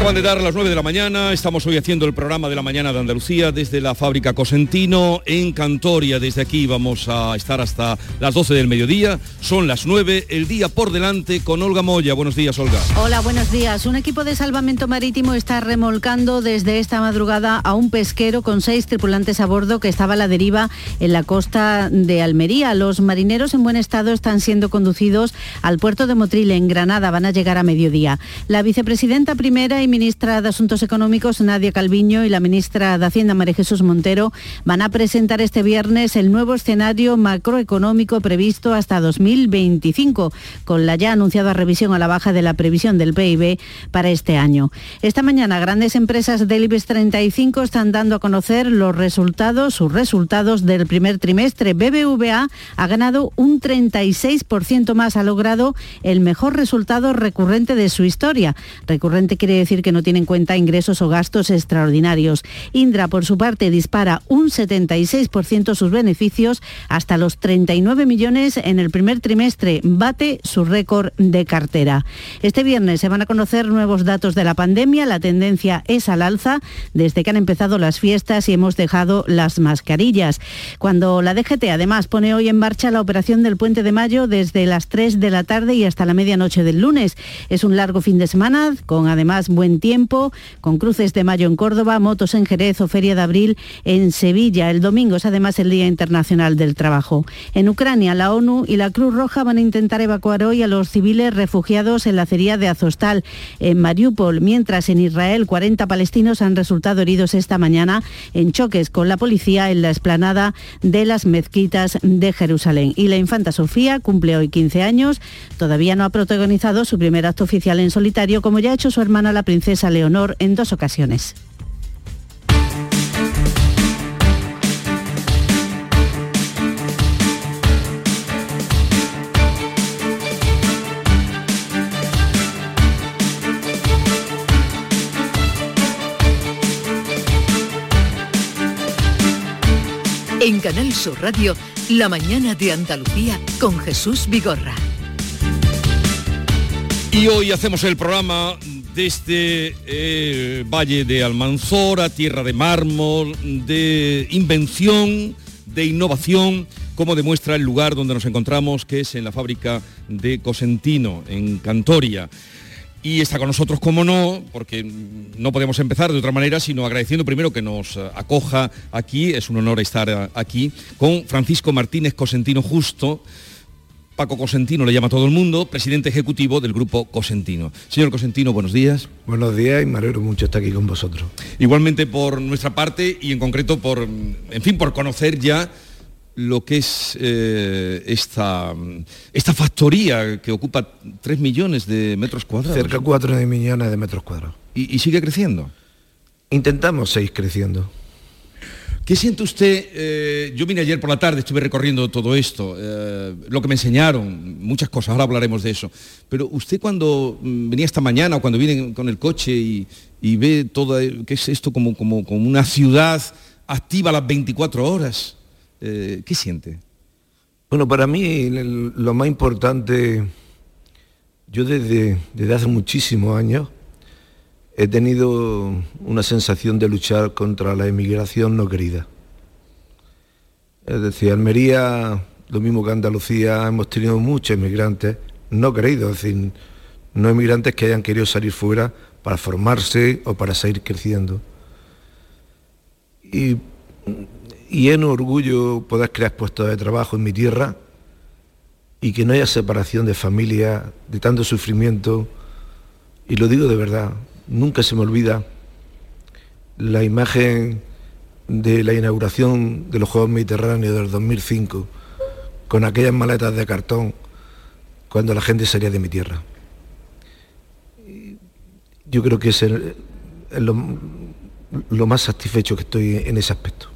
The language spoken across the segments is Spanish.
Acaban de dar las 9 de la mañana, estamos hoy haciendo el programa de la mañana de Andalucía desde la fábrica Cosentino en Cantoria. Desde aquí vamos a estar hasta las 12 del mediodía, son las 9, el día por delante con Olga Moya. Buenos días, Olga. Hola, buenos días. Un equipo de salvamento marítimo está remolcando desde esta madrugada a un pesquero con seis tripulantes a bordo que estaba a la deriva en la costa de Almería. Los marineros en buen estado están siendo conducidos al puerto de Motril en Granada. Van a llegar a mediodía. La vicepresidenta primera y ministra de Asuntos Económicos, Nadia Calviño, y la ministra de Hacienda, María Jesús Montero, van a presentar este viernes el nuevo escenario macroeconómico previsto hasta 2025, con la ya anunciada revisión a la baja de la previsión del PIB para este año. Esta mañana, grandes empresas del IBEX 35 están dando a conocer los resultados, sus resultados del primer trimestre. BBVA ha ganado un 36% más, ha logrado el mejor resultado recurrente de su historia. Recurrente quiere decir que no tiene en cuenta ingresos o gastos extraordinarios. Indra, por su parte, dispara un 76% sus beneficios hasta los 39 millones en el primer trimestre. Bate su récord de cartera. Este viernes se van a conocer nuevos datos de la pandemia. La tendencia es al alza desde que han empezado las fiestas y hemos dejado las mascarillas. Cuando la DGT además pone hoy en marcha la operación del puente de mayo desde las 3 de la tarde y hasta la medianoche del lunes. Es un largo fin de semana con además buen tiempo, con cruces de mayo en Córdoba, motos en Jerez o Feria de Abril en Sevilla. El domingo es además el Día Internacional del Trabajo. En Ucrania, la ONU y la Cruz Roja van a intentar evacuar hoy a los civiles refugiados en la acería de Azostal, en Mariupol, mientras en Israel 40 palestinos han resultado heridos esta mañana en choques con la policía en la esplanada de las mezquitas de Jerusalén. Y la infanta Sofía cumple hoy 15 años, todavía no ha protagonizado su primer acto oficial en solitario, como ya ha hecho su hermana la princesa Leonor en dos ocasiones. En Canal Sur Radio, La mañana de Andalucía con Jesús Vigorra. Y hoy hacemos el programa desde el eh, Valle de Almanzora, tierra de mármol, de invención, de innovación, como demuestra el lugar donde nos encontramos, que es en la fábrica de Cosentino, en Cantoria. Y está con nosotros, como no, porque no podemos empezar de otra manera, sino agradeciendo primero que nos acoja aquí, es un honor estar aquí, con Francisco Martínez Cosentino Justo, Paco Cosentino le llama a todo el mundo, presidente ejecutivo del grupo Cosentino. Señor Cosentino, buenos días. Buenos días y me alegro mucho estar aquí con vosotros. Igualmente por nuestra parte y en concreto por, en fin, por conocer ya lo que es eh, esta, esta factoría que ocupa 3 millones de metros cuadrados. Cerca de 4 millones de metros cuadrados. ¿Y, y sigue creciendo? Intentamos seguir creciendo. ¿Qué siente usted? Eh, yo vine ayer por la tarde, estuve recorriendo todo esto, eh, lo que me enseñaron, muchas cosas, ahora hablaremos de eso. Pero usted cuando mm, venía esta mañana o cuando viene con el coche y, ve todo, ¿qué es esto como, como, una ciudad activa las 24 horas? Eh, ¿Qué siente? Bueno, para mí lo más importante, yo desde, desde hace muchísimos años, he tenido una sensación de luchar contra la emigración no querida. Es decir, Almería, lo mismo que Andalucía, hemos tenido muchos emigrantes no queridos, es decir, no emigrantes que hayan querido salir fuera para formarse o para seguir creciendo. Y, y en orgullo poder crear puestos de trabajo en mi tierra y que no haya separación de familia, de tanto sufrimiento, y lo digo de verdad, Nunca se me olvida la imagen de la inauguración de los Juegos Mediterráneos del 2005, con aquellas maletas de cartón, cuando la gente salía de mi tierra. Yo creo que es, lo más satisfecho que estoy en ese aspecto.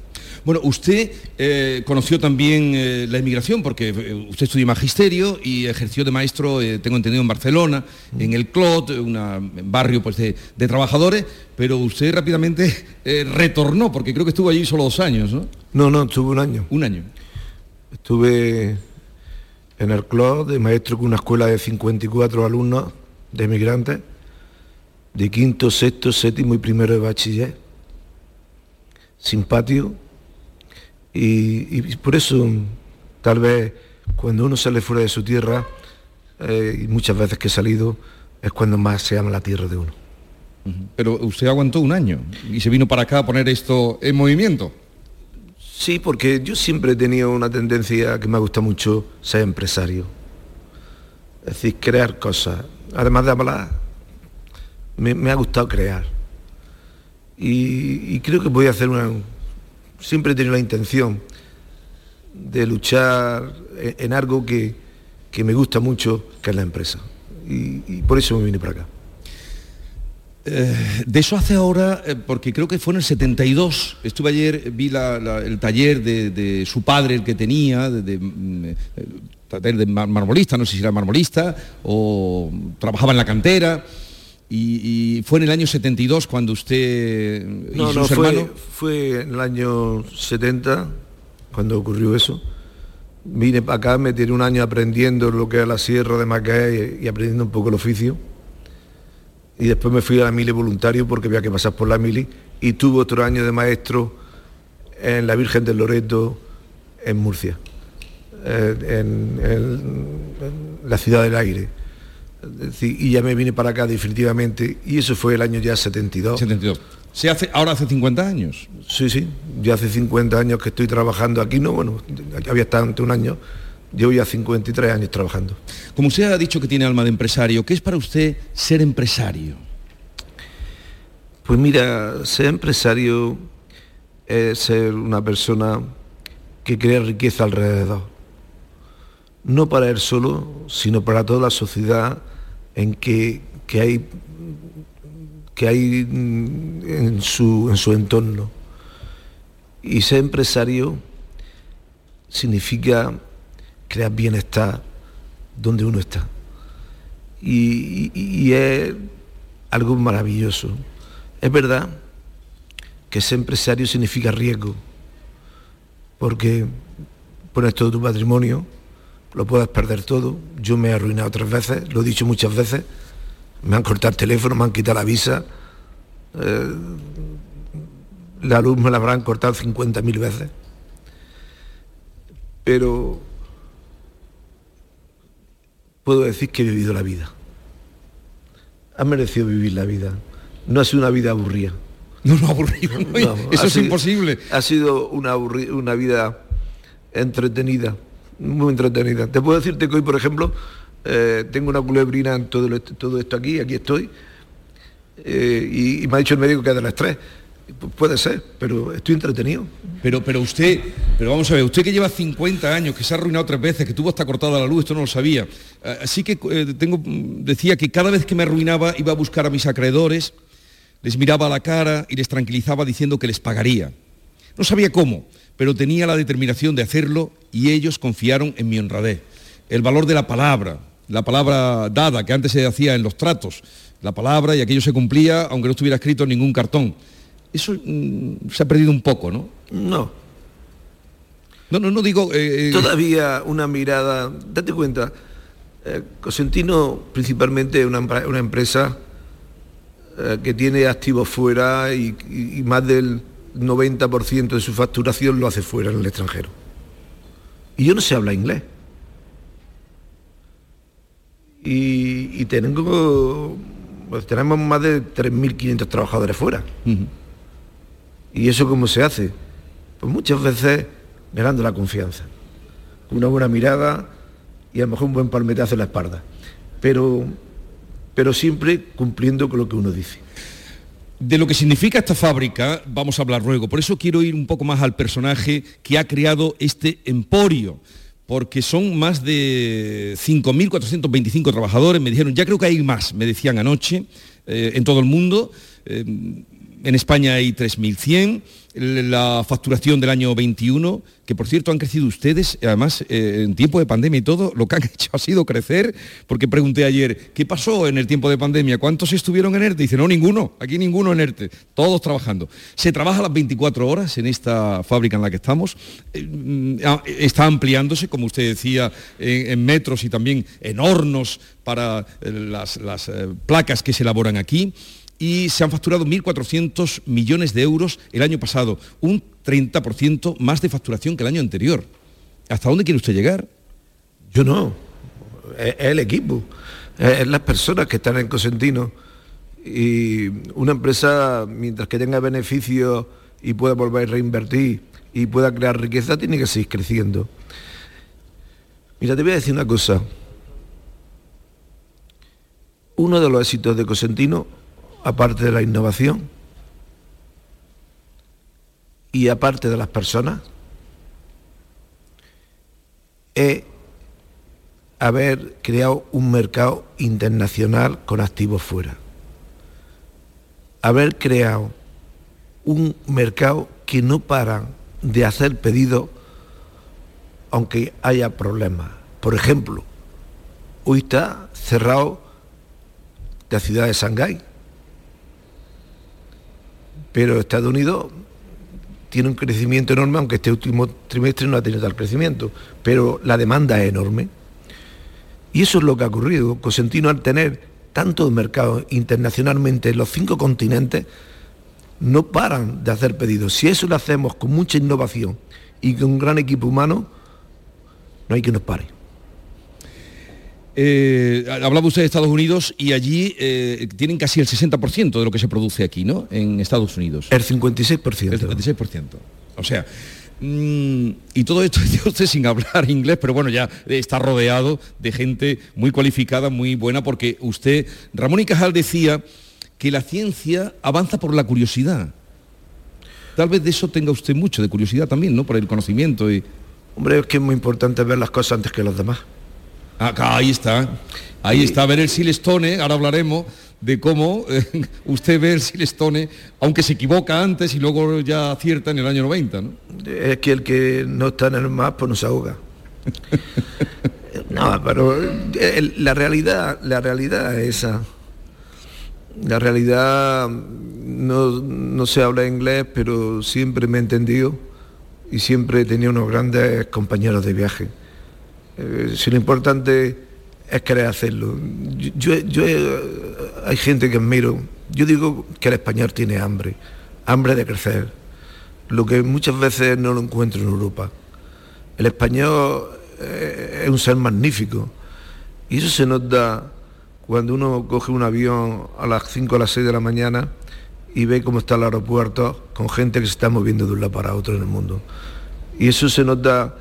Bueno, usted eh, conoció también eh, la inmigración porque eh, usted estudió magisterio y ejerció de maestro, tengo entendido, en Barcelona, en el Clot, un barrio pues, de, trabajadores, pero usted rápidamente retornó porque creo que estuvo allí solo dos años, ¿no? No, no, estuve un año. Un año. Estuve en el Clot de maestro con una escuela de 54 alumnos de inmigrantes de quinto, sexto, séptimo y primero de bachiller, sin patio, y, por eso tal vez cuando uno sale fuera de su tierra, eh, y muchas veces que he salido, es cuando más se ama la tierra de uno. Pero usted aguantó un año y se vino para acá a poner esto en movimiento. Sí, porque yo siempre he tenido una tendencia que me gusta mucho ser empresario. Es decir, crear cosas. Además de hablar, me, ha gustado crear. Y, creo que voy a hacer una... Siempre he tenido la intención de luchar en, algo que, me gusta mucho, que es la empresa. y por eso me vine para acá. Eh, de eso hace ahora, eh, porque creo que fue en el 72, estuve ayer, vi el taller de, su padre, el que tenía, de, mm, eh, taller de marmolista, no sé si era marmolista, o trabajaba en la cantera, y, fue en el año 72 cuando usted no, no, fue, fue en el año 70 cuando ocurrió eso. Vine para acá, me tiré un año aprendiendo lo que es la sierra de Macaé y aprendiendo un poco el oficio y después me fui a la mili voluntario porque había que pasar por la mili y tuve otro año de maestro en la Virgen del Loreto en Murcia, eh, en, la ciudad del aire. Y ya me vine para acá definitivamente y eso fue el año ya 72. 72. ¿Se hace, ahora hace 50 años? Sí, sí, ya hace 50 años que estoy trabajando aquí, no, bueno, había estado ante un año Llevo ya 53 años trabajando. Como usted ha dicho que tiene alma de empresario, ¿qué es para usted ser empresario? Pues mira, ser empresario es ser una persona que crea riqueza alrededor. No para él solo, sino para toda la sociedad en que, hay, que hay en su, en su entorno. Y ser empresario significa crear bienestar donde uno está. Y, es algo maravilloso. Es verdad que ser empresario significa riesgo, porque pones todo tu patrimonio, lo puedes perder todo. Yo me he arruinado tres veces, lo he dicho muchas veces, me han cortado el teléfono, me han quitado la visa, eh, la luz me la habrán cortado 50.000 veces. Pero puedo decir que he vivido la vida. Ha merecido vivir la vida. No ha sido una vida aburrida. No, no aburrida. eso es imposible. Ha sido una, una vida entretenida, muy entretenida. Te puedo decirte que hoy, por ejemplo, eh, tengo una culebrina en todo, todo esto aquí, aquí estoy, eh, y, me ha dicho el médico que es de las tres. Puede ser, pero estoy entretenido. Pero, pero usted, pero vamos a ver, usted que lleva 50 años, que se ha arruinado tres veces, que tuvo hasta cortada la luz, esto no lo sabía. Así que eh, tengo, decía que cada vez que me arruinaba iba a buscar a mis acreedores, les miraba a la cara y les tranquilizaba diciendo que les pagaría. No sabía cómo, pero tenía la determinación de hacerlo y ellos confiaron en mi honradez. El valor de la palabra, la palabra dada que antes se hacía en los tratos, la palabra y aquello se cumplía aunque no estuviera escrito en ningún cartón eso mm, se ha perdido un poco, ¿no? No. No, no, no digo... Eh, eh, Todavía una mirada, date cuenta, eh, Cosentino principalmente es una, una, empresa que tiene activos fuera y, más del 90% de su facturación lo hace fuera en el extranjero. Y yo no sé hablar inglés. Y, tengo, pues tenemos más de 3.500 trabajadores fuera. ¿Y eso cómo se hace? Pues muchas veces ganando la confianza. Una buena mirada y a lo mejor un buen palmetazo en la espalda. Pero, pero siempre cumpliendo con lo que uno dice. De lo que significa esta fábrica vamos a hablar luego. Por eso quiero ir un poco más al personaje que ha creado este emporio porque son más de 5.425 trabajadores, me dijeron, ya creo que hay más, me decían anoche, eh, en todo el mundo. Eh, en España hay 3.100, la facturación del año 21, que por cierto han crecido ustedes, además eh, en tiempo de pandemia y todo, lo que han hecho ha sido crecer, porque pregunté ayer, ¿qué pasó en el tiempo de pandemia? ¿Cuántos estuvieron en ERTE? Dice, no, ninguno, aquí ninguno en ERTE, todos trabajando. Se trabaja las 24 horas en esta fábrica en la que estamos, eh, ah, está ampliándose, como usted decía, en, metros y también en hornos para eh, las placas que se elaboran aquí y se han facturado 1.400 millones de euros el año pasado, un 30% más de facturación que el año anterior. ¿Hasta dónde quiere usted llegar? Yo no, es, el equipo, es, las personas que están en Cosentino y una empresa, mientras que tenga beneficios y pueda volver a reinvertir y pueda crear riqueza, tiene que seguir creciendo. Mira, te voy a decir una cosa. Uno de los éxitos de Cosentino aparte de la innovación y aparte de las personas, es haber creado un mercado internacional con activos fuera. Haber creado un mercado que no paran de hacer pedidos aunque haya problemas. Por ejemplo, hoy está cerrado la ciudad de Shanghái pero Estados Unidos tiene un crecimiento enorme, aunque este último trimestre no ha tenido tal crecimiento, pero la demanda es enorme. Y eso es lo que ha ocurrido. Cosentino al tener tantos mercados internacionalmente en los cinco continentes, no paran de hacer pedidos. Si eso lo hacemos con mucha innovación y con un gran equipo humano, no hay que nos pare. Eh, hablaba usted de Estados Unidos y allí eh, tienen casi el 60% de lo que se produce aquí, ¿no? En Estados Unidos. El 56%. El 56%. O sea, mm, y todo esto dice usted sin hablar inglés, pero bueno, ya está rodeado de gente muy cualificada, muy buena, porque usted, Ramón y Cajal decía que la ciencia avanza por la curiosidad. Tal vez de eso tenga usted mucho, de curiosidad también, ¿no? Por el conocimiento y... Hombre, es que es muy importante ver las cosas antes que los demás. Acá, ahí está. Ahí está, ver el Silestone, ahora hablaremos de cómo eh, usted ve el Silestone, aunque se equivoca antes y luego ya acierta en el año 90, ¿no? Es que el que no está en el mar, pues no se ahoga. no, pero eh, la realidad, la realidad es esa. La realidad no, no se habla inglés, pero siempre me he entendido y siempre he tenido unos grandes compañeros de viaje eh, si lo importante es querer hacerlo. Yo, hay gente que admiro. Yo digo que el español tiene hambre, hambre de crecer, lo que muchas veces no lo encuentro en Europa. El español eh, es un ser magnífico y eso se nota cuando uno coge un avión a las 5 o las 6 de la mañana y ve cómo está el aeropuerto con gente que se está moviendo de un lado para otro en el mundo. Y eso se nota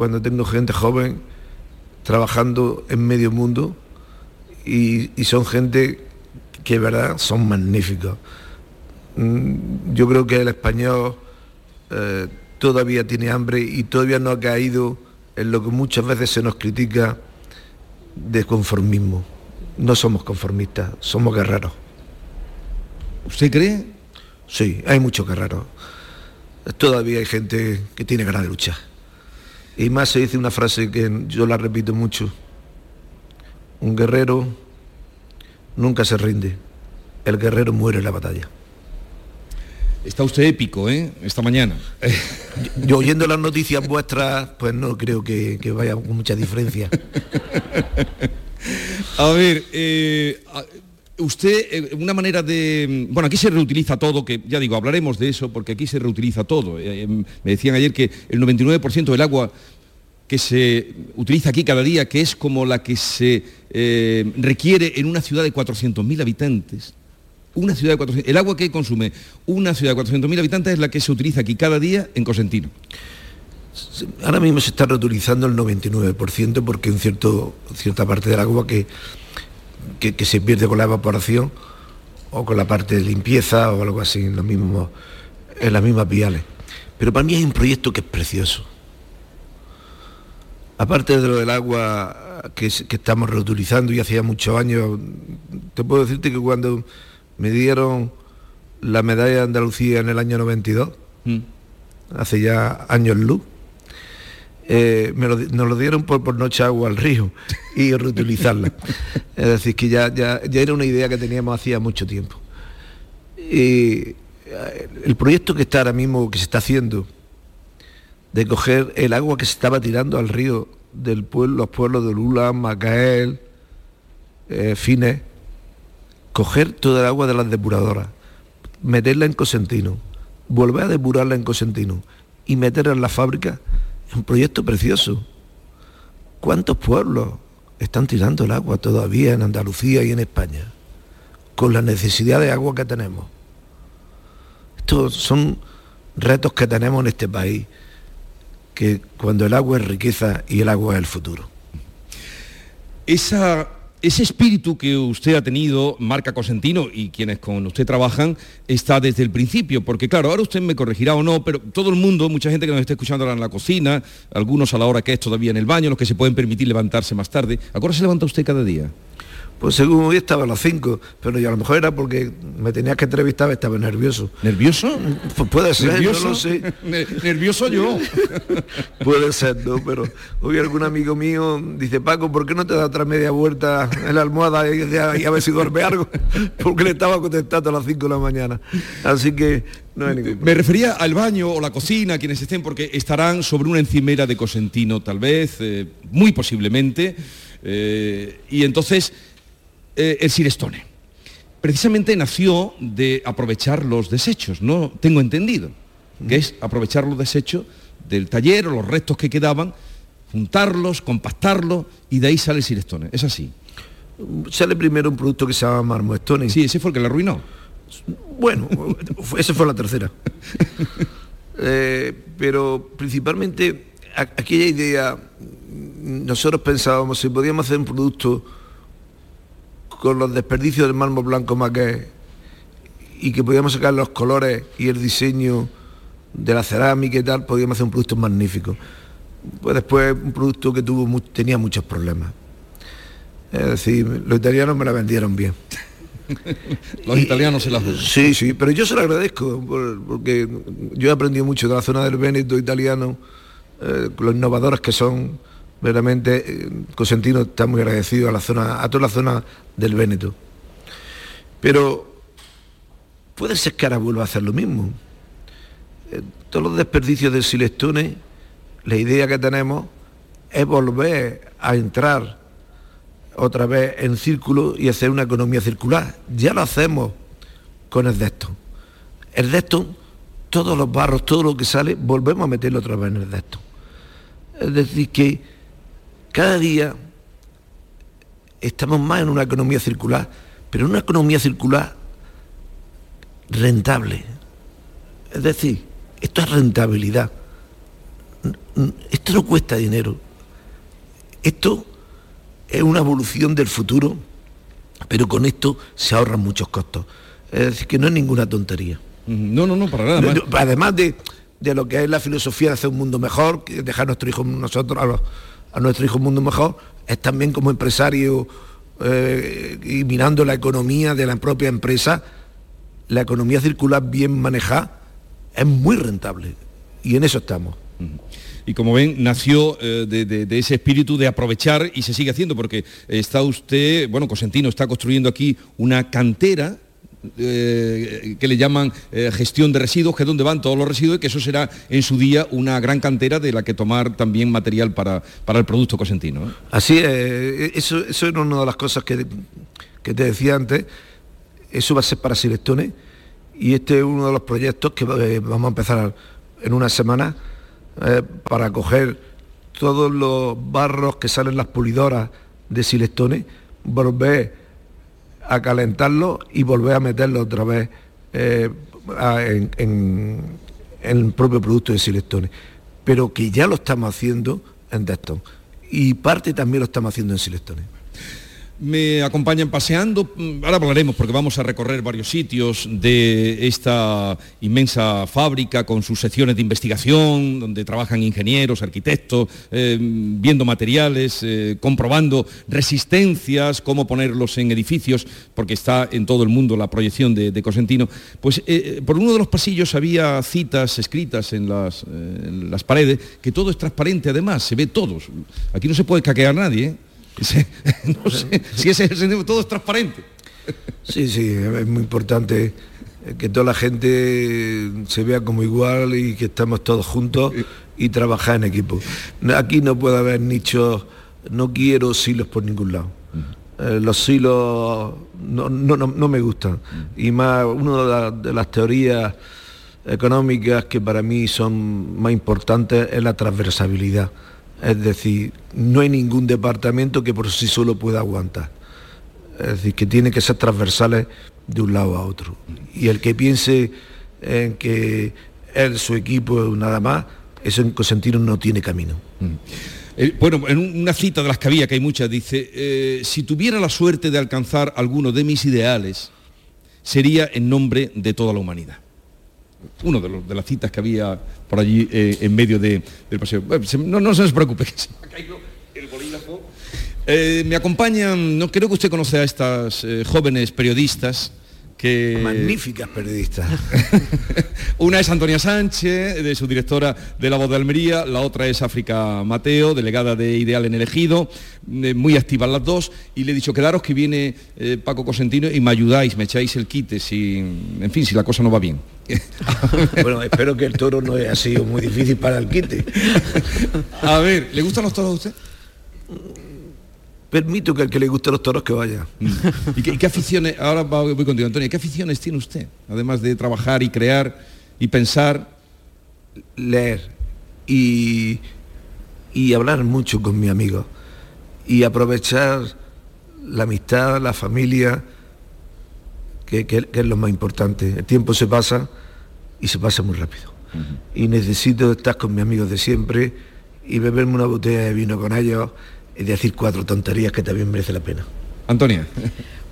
cuando tengo gente joven trabajando en medio mundo y, son gente que verdad son magníficos. Mm, yo creo que el español eh, todavía tiene hambre y todavía no ha caído en lo que muchas veces se nos critica de conformismo. No somos conformistas, somos guerreros. ¿Usted cree? Sí, hay muchos guerreros. Todavía hay gente que tiene ganas de luchar. Y más se dice una frase que yo la repito mucho. Un guerrero nunca se rinde. El guerrero muere en la batalla. Está usted épico, ¿eh? Esta mañana. Yo, oyendo las noticias vuestras, pues no creo que, vaya con mucha diferencia. A ver, eh, usted, eh, una manera de... Bueno, aquí se reutiliza todo, que ya digo, hablaremos de eso, porque aquí se reutiliza todo. Eh, me decían ayer que el 99% del agua que se utiliza aquí cada día, que es como la que se eh, requiere en una ciudad de 400.000 habitantes. Una ciudad de 400, el agua que consume una ciudad de 400.000 habitantes es la que se utiliza aquí cada día en Cosentino. Ahora mismo se está reutilizando el 99% porque en cierto, cierta parte del agua que, que, se pierde con la evaporación o con la parte de limpieza o algo así en, los mismos, en las mismas viales. Pero para mí es un proyecto que es precioso Aparte de lo del agua que, estamos reutilizando y hacía muchos años, te puedo decirte que cuando me dieron la medalla de Andalucía en el año 92, mm. hace ya años luz, eh, nos lo dieron por, por noche agua al río y reutilizarla. es decir, que ya, ya, ya era una idea que teníamos hacía mucho tiempo. Y eh, el proyecto que está ahora mismo, que se está haciendo, de coger el agua que se estaba tirando al río de los pueblos de Lula, Macael, eh, Fines, coger toda el agua de las depuradoras, meterla en Cosentino, volver a depurarla en Cosentino y meterla en la fábrica, un proyecto precioso. ¿Cuántos pueblos están tirando el agua todavía en Andalucía y en España? Con la necesidad de agua que tenemos. Estos son retos que tenemos en este país, que cuando el agua es riqueza y el agua es el futuro. Esa ese espíritu que usted ha tenido, Marca Cosentino, y quienes con usted trabajan, está desde el principio, porque claro, ahora usted me corregirá o no, pero todo el mundo, mucha gente que nos está escuchando ahora en la cocina, algunos a la hora que es todavía en el baño, los que se pueden permitir levantarse más tarde, ¿a se levanta usted cada día? Pues según hoy estaba a las 5, pero yo a lo mejor era porque me tenías que entrevistar, estaba nervioso. ¿Nervioso? Pues puede ser, ¿Nervioso? no lo sé. Nervioso yo. puede ser, ¿no? Pero hoy algún amigo mío dice, Paco, ¿por qué no te da otra media vuelta en la almohada y, y a ver si duerme algo? Porque le estaba contestando a las 5 de la mañana. Así que no hay ningún Me refería al baño o la cocina, quienes estén, porque estarán sobre una encimera de Cosentino, tal vez, eh, muy posiblemente. eh, y entonces eh, el Silestone. Precisamente nació de aprovechar los desechos, no tengo entendido, que es aprovechar los desechos del taller o los restos que quedaban, juntarlos, compactarlos y de ahí sale el Silestone. Es así. Sale primero un producto que se llama Marmostone. Sí, ese fue el que la arruinó. Bueno, esa fue la tercera. Eh, pero principalmente aquella idea, nosotros pensábamos si podíamos hacer un producto con los desperdicios del mármol blanco maqué y que podíamos sacar los colores y el diseño de la cerámica y tal, podíamos hacer un producto magnífico. Pues después un producto que tuvo tenía muchos problemas. Es decir, los italianos me la vendieron bien. Los italianos se las dudan. Sí, sí, pero yo se lo agradezco, por- porque yo he aprendido mucho de la zona del Véneto italiano, eh, los innovadores que son, verdaderamente, eh, Cosentino está muy agradecido a la zona, a toda la zona del Véneto. Pero puede ser que ahora vuelva a hacer lo mismo. Eh, todos los desperdicios del Silestone, la idea que tenemos es volver a entrar otra vez en círculo y hacer una economía circular. Ya lo hacemos con el Deston. El Deston, todos los barros, todo lo que sale, volvemos a meterlo otra vez en el Deston. Es decir, que cada día estamos más en una economía circular, pero en una economía circular rentable. Es decir, esto es rentabilidad. Esto no cuesta dinero. Esto es una evolución del futuro, pero con esto se ahorran muchos costos. Es decir, que no es ninguna tontería. No, no, no, para nada. más. Además de, de lo que es la filosofía de hacer un mundo mejor, que dejar a nuestro hijo nosotros a, los- a nuestro hijo un mundo mejor, es también como empresario eh, y mirando la economía de la propia empresa, la economía circular bien manejada es muy rentable y en eso estamos. Y como ven, nació eh, de, de- de ese espíritu de aprovechar y se sigue haciendo, porque está usted, bueno, Cosentino está construyendo aquí una cantera eh, que le llaman eh, gestión de residuos, que es donde van todos los residuos y que eso será en su día una gran cantera de la que tomar también material para, para el producto cosentino. ¿eh? Así es, eso, eso era una de las cosas que, que te decía antes, eso va a ser para Silestone y este es uno de los proyectos que vamos a empezar en una semana para coger todos los barros que salen las pulidoras de Silestone, volver a calentarlo y volver a meterlo otra vez eh, en, el propio producto de Silestone. Pero que ya lo estamos haciendo en Deston. Y parte también lo estamos haciendo en Silestone. Me acompañan paseando, mm, ahora hablaremos porque vamos a recorrer varios sitios de esta inmensa fábrica con sus secciones de investigación, donde trabajan ingenieros, arquitectos, eh, viendo materiales, eh, comprobando resistencias, cómo ponerlos en edificios, porque está en todo el mundo la proyección de, Cosentino. Pues eh, por uno de los pasillos había citas escritas en las, paredes, que todo es transparente además, se ve todo. Aquí no se puede caquear nadie, no sé si ese es el sentido, todo es transparente. Sí, sí, es muy importante que toda la gente se vea como igual y que estamos todos juntos y trabajar en equipo. No- Aquí no puede haber nichos, no quiero silos por ningún lado. eh, los silos no, no, me gustan. Y más, una de, las teorías económicas que para mí son más importantes es la transversabilidad. Es decir, no hay ningún departamento que por sí solo pueda aguantar. Es decir, que tiene que ser transversales de un lado a otro. Y el que piense en que él, su equipo, nada más, eso en no tiene camino. Mm. Eh, bueno, en una cita de las que había, que hay muchas, dice, eh, si tuviera la suerte de alcanzar alguno de mis ideales, sería en nombre de toda la humanidad. Uno de, las citas que había por allí eh, en medio del paseo. no, no se preocupe, que se me ha caído el bolígrafo. me acompañan, no creo que usted conoce a estas jóvenes periodistas Magníficas periodistas. Una es Antonia Sánchez, de su directora de La Voz de Almería, la otra es África Mateo, delegada de Ideal en el Ejido, eh, muy activas las dos, y le he dicho, quedaros que viene eh, Paco Cosentino y me ayudáis, me echáis el quite, si, en fin, si la cosa no va bien. bueno, espero que el toro no haya sido muy difícil para el quite. a ver, ¿le gustan los toros a usted? permito que al que le guste los toros que vaya. Mm. ¿Y qué, aficiones, ahora voy contigo, Antonio, qué aficiones tiene usted? Además de trabajar y crear y pensar. Leer y, y hablar mucho con mi amigo y aprovechar la amistad, la familia, que, es lo más importante. El tiempo se pasa y se pasa muy rápido. Y necesito estar con mis amigos de siempre y beberme una botella de vino con ellos y decir cuatro tonterías que también merece la pena. Antonia.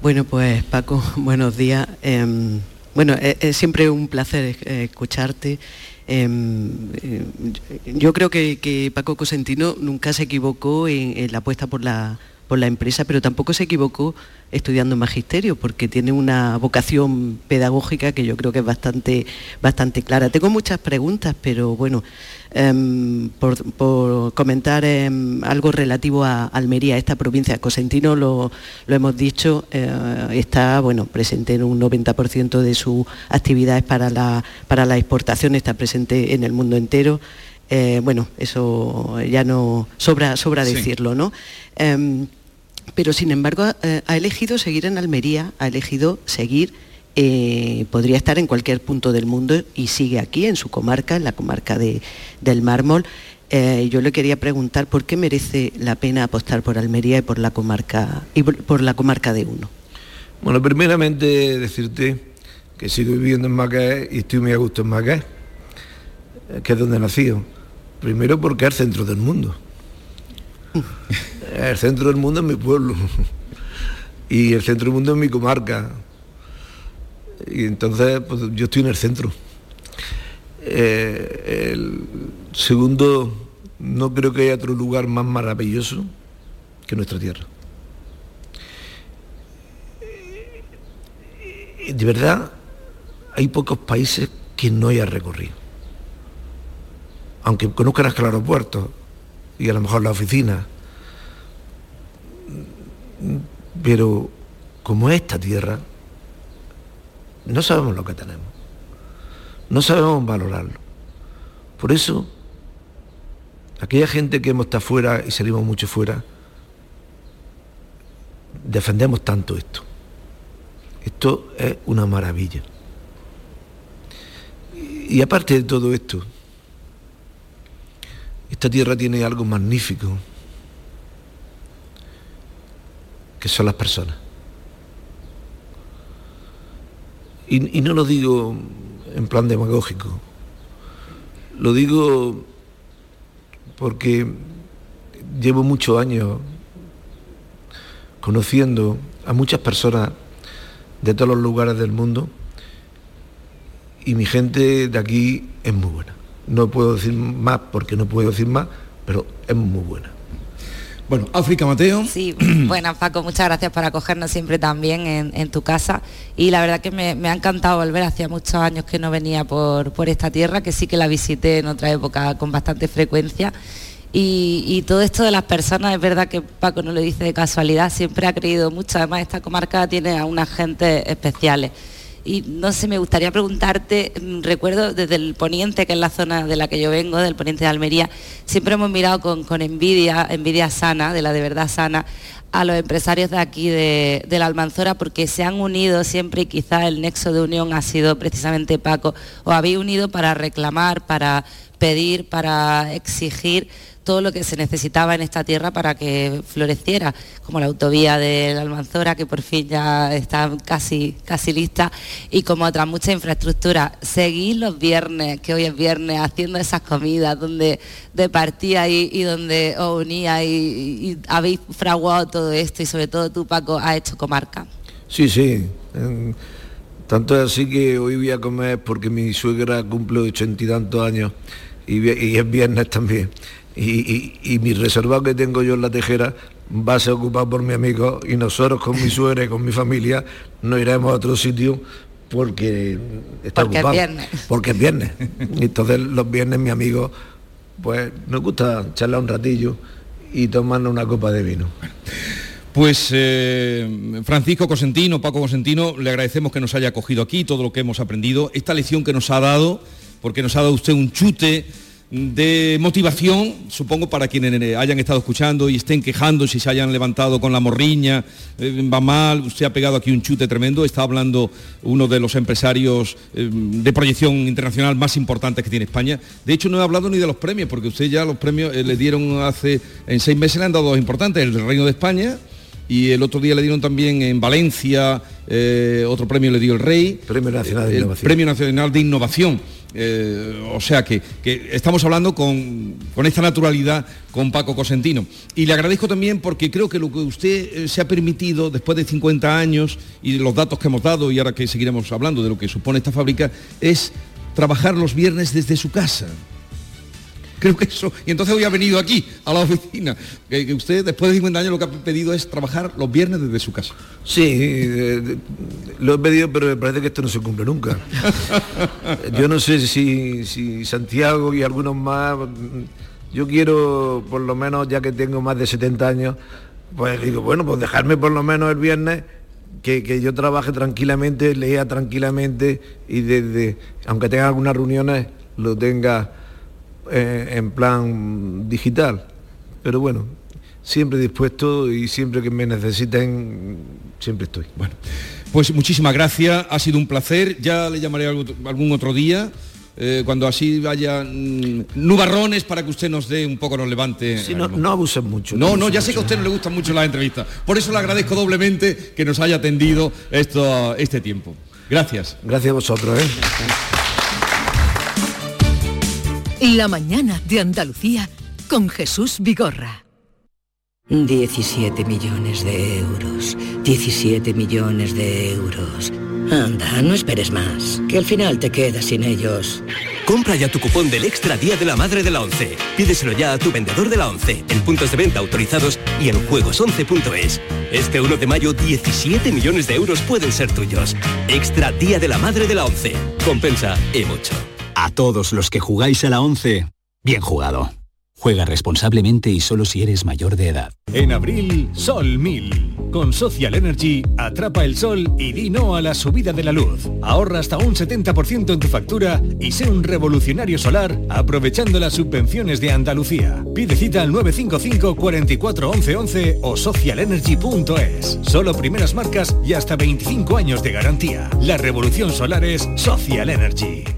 Bueno, pues Paco, buenos días. Em, bueno, es, siempre un placer escucharte. Em, yo creo que, Paco Cosentino nunca se equivocó en la apuesta por la por la empresa, pero tampoco se equivocó estudiando magisterio, porque tiene una vocación pedagógica que yo creo que es bastante, bastante clara. Tengo muchas preguntas, pero bueno, em, por, comentar em, algo relativo a Almería, esta provincia, Cosentino, lo, hemos dicho, eh, está bueno, presente en un 90% de sus actividades para la, para la exportación, está presente en el mundo entero. Eh, bueno, eso ya no sobra, sobra decirlo, ¿no? Pero sin embargo eh, ha elegido seguir en Almería, ha elegido seguir, eh, podría estar en cualquier punto del mundo y sigue aquí, en su comarca, en la comarca del mármol. Eh, yo le quería preguntar por qué merece la pena apostar por Almería y por la comarca, y por, la comarca de Uno. Bueno, primeramente decirte que sigo viviendo en Macaé y estoy muy a gusto en Macaé, que es donde nací. Primero porque es el centro del mundo. El centro del mundo es mi pueblo y el centro del mundo es mi comarca. Y entonces pues, yo estoy en el centro. Eh, el segundo, no creo que haya otro lugar más maravilloso que nuestra tierra. De verdad, hay pocos países que no haya recorrido. Aunque conozcan hasta el aeropuerto y a lo mejor la oficina, pero como esta tierra, no sabemos lo que tenemos. No sabemos valorarlo. Por eso, aquella gente que hemos estado fuera y salimos mucho fuera, defendemos tanto esto. Esto es una maravilla. Y aparte de todo esto, esta tierra tiene algo magnífico, que son las personas. Y, no lo digo en plan demagógico, lo digo porque llevo muchos años conociendo a muchas personas de todos los lugares del mundo y mi gente de aquí es muy buena. No puedo decir más porque no puedo decir más, pero es muy buena. Bueno, África Mateo. Sí, bueno Paco, muchas gracias por acogernos siempre también en, tu casa y la verdad que me, ha encantado volver, hacía muchos años que no venía por, por esta tierra, que sí que la visité en otra época con bastante frecuencia. Y, y, todo esto de las personas, es verdad que Paco no lo dice de casualidad, siempre ha creído mucho, además esta comarca tiene a unas gentes especiales. Y no sé, me gustaría preguntarte, mm, recuerdo desde el poniente, que es la zona de la que yo vengo, del poniente de Almería, siempre hemos mirado con, envidia, envidia sana, de la de verdad sana, a los empresarios de aquí de, la Almanzora porque se han unido siempre y quizá el nexo de unión ha sido precisamente Paco. Os habéis unido para reclamar, para pedir, para exigir todo lo que se necesitaba en esta tierra para que floreciera, como la autovía de la Almanzora, que por fin ya está casi, casi lista, y como otras muchas infraestructuras. Seguís los viernes, que hoy es viernes, haciendo esas comidas donde de partía y, donde os unía y, habéis fraguado todo esto y sobre todo tú, Paco, has hecho comarca. Sí, sí. Tanto es así que hoy voy a comer porque mi suegra cumple ochenta y tantos años y, y es viernes también y, mi reservado que tengo yo en la tejera va a ser ocupado por mi amigo y nosotros con mi suegra y con mi familia no iremos a otro sitio porque está ocupado. Es viernes. Porque es viernes. Entonces los viernes mi amigo, pues nos gusta charlar un ratillo y tomarnos una copa de vino. Pues eh, Francisco Cosentino, Paco Cosentino, le agradecemos que nos haya acogido aquí, todo lo que hemos aprendido, esta lección que nos ha dado, porque nos ha dado usted un chute de motivación, supongo, para quienes hayan estado escuchando y estén quejando si se hayan levantado con la morriña, eh, va mal, usted ha pegado aquí un chute tremendo, está hablando uno de los empresarios eh, de proyección internacional más importantes que tiene España. De hecho, no he hablado ni de los premios, porque usted ya los premios eh, le dieron hace, en seis meses le han dado dos importantes, el Reino de España y el otro día le dieron también en Valencia, otro premio le dio el Rey. Premio Nacional de Innovación. Premio Nacional de Innovación eh, o sea que, estamos hablando con, esta naturalidad con Paco Cosentino. Y le agradezco también porque creo que lo que usted eh, se ha permitido después de 50 años y los datos que hemos dado y ahora que seguiremos hablando de lo que supone esta fábrica, es trabajar los viernes desde su casa. Creo que eso. Y entonces hoy ha venido aquí, a la oficina. Que, usted, después de 50 años, lo que ha pedido es trabajar los viernes desde su casa. Sí, eh, lo he pedido, pero me parece que esto no se cumple nunca. yo no sé si, si Santiago y algunos más. Yo quiero, por lo menos, ya que tengo más de 70 años, pues digo, bueno, pues dejarme por lo menos el viernes que, que, yo trabaje tranquilamente, lea tranquilamente y desde, aunque tenga algunas reuniones, lo tenga eh, en plan digital. Pero bueno, siempre dispuesto y siempre que me necesiten, siempre estoy. Bueno, pues muchísimas gracias, ha sido un placer, ya le llamaré algún otro día. Eh, cuando así vaya mm, nubarrones para que usted nos dé un poco, nos levante. no, no abusen mucho. No, no, ya sé que a usted no le gustan mucho las entrevistas. Por eso le agradezco doblemente que nos haya atendido esto, este tiempo. Gracias. Gracias a vosotros. ¿eh? La mañana de Andalucía con Jesús Vigorra. 17 millones de euros. 17 millones de euros. Anda, no esperes más, que al final te quedas sin ellos. Compra ya tu cupón del Extra Día de la Madre de la ONCE. Pídeselo ya a tu vendedor de la ONCE, en puntos de venta autorizados y en juegos11.es. Este 1 de mayo, 17 millones de euros pueden ser tuyos. Extra Día de la Madre de la ONCE. Compensa y mucho. A todos los que jugáis a la 11, bien jugado. Juega responsablemente y solo si eres mayor de edad. En abril, Sol 1000. Con Social Energy, atrapa el sol y di no a la subida de la luz. Ahorra hasta un 70% en tu factura y sé un revolucionario solar aprovechando las subvenciones de Andalucía. Pide cita al 955 44 11 o socialenergy.es. Solo primeras marcas y hasta 25 años de garantía. La revolución solar es Social Energy.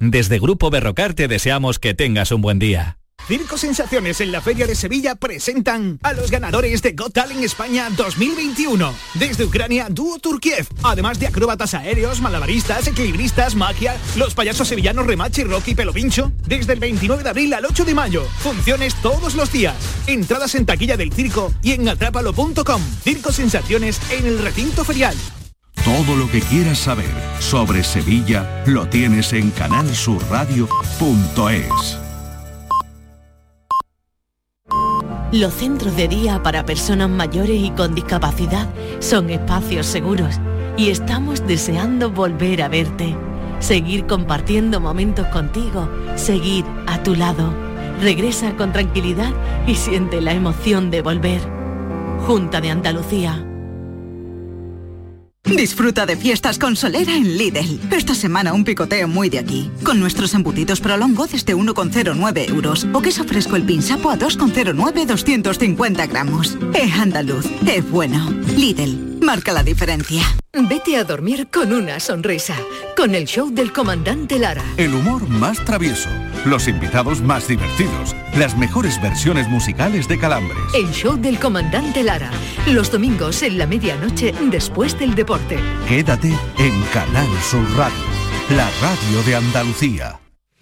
Desde Grupo Berrocar te deseamos que tengas un buen día. Circo Sensaciones en la Feria de Sevilla presentan a los ganadores de Got Talent España 2021. Desde Ucrania, dúo Turkiev. Además de acróbatas aéreos, malabaristas, equilibristas, magia, los payasos sevillanos Remachi, Rocky, Pelo Pincho. Desde el 29 de abril al 8 de mayo. Funciones todos los días. Entradas en taquilla del circo y en atrápalo.com. Circo Sensaciones en el recinto ferial. Todo lo que quieras saber sobre Sevilla lo tienes en canalsurradio.es. Los centros de día para personas mayores y con discapacidad son espacios seguros y estamos deseando volver a verte, seguir compartiendo momentos contigo, seguir a tu lado. Regresa con tranquilidad y siente la emoción de volver. Junta de Andalucía. Disfruta de fiestas con solera en Lidl. Esta semana un picoteo muy de aquí. Con nuestros embutidos prolongo desde 1,09 euros o queso fresco el pinsapo a 2,09 250 gramos. Es andaluz, es bueno. Lidl, marca la diferencia. Vete a dormir con una sonrisa, con el show del comandante Lara. El humor más travieso, los invitados más divertidos, las mejores versiones musicales de Calambres. El show del comandante Lara, los domingos en la medianoche después del deporte. Quédate en Canal Sur Radio, la radio de Andalucía.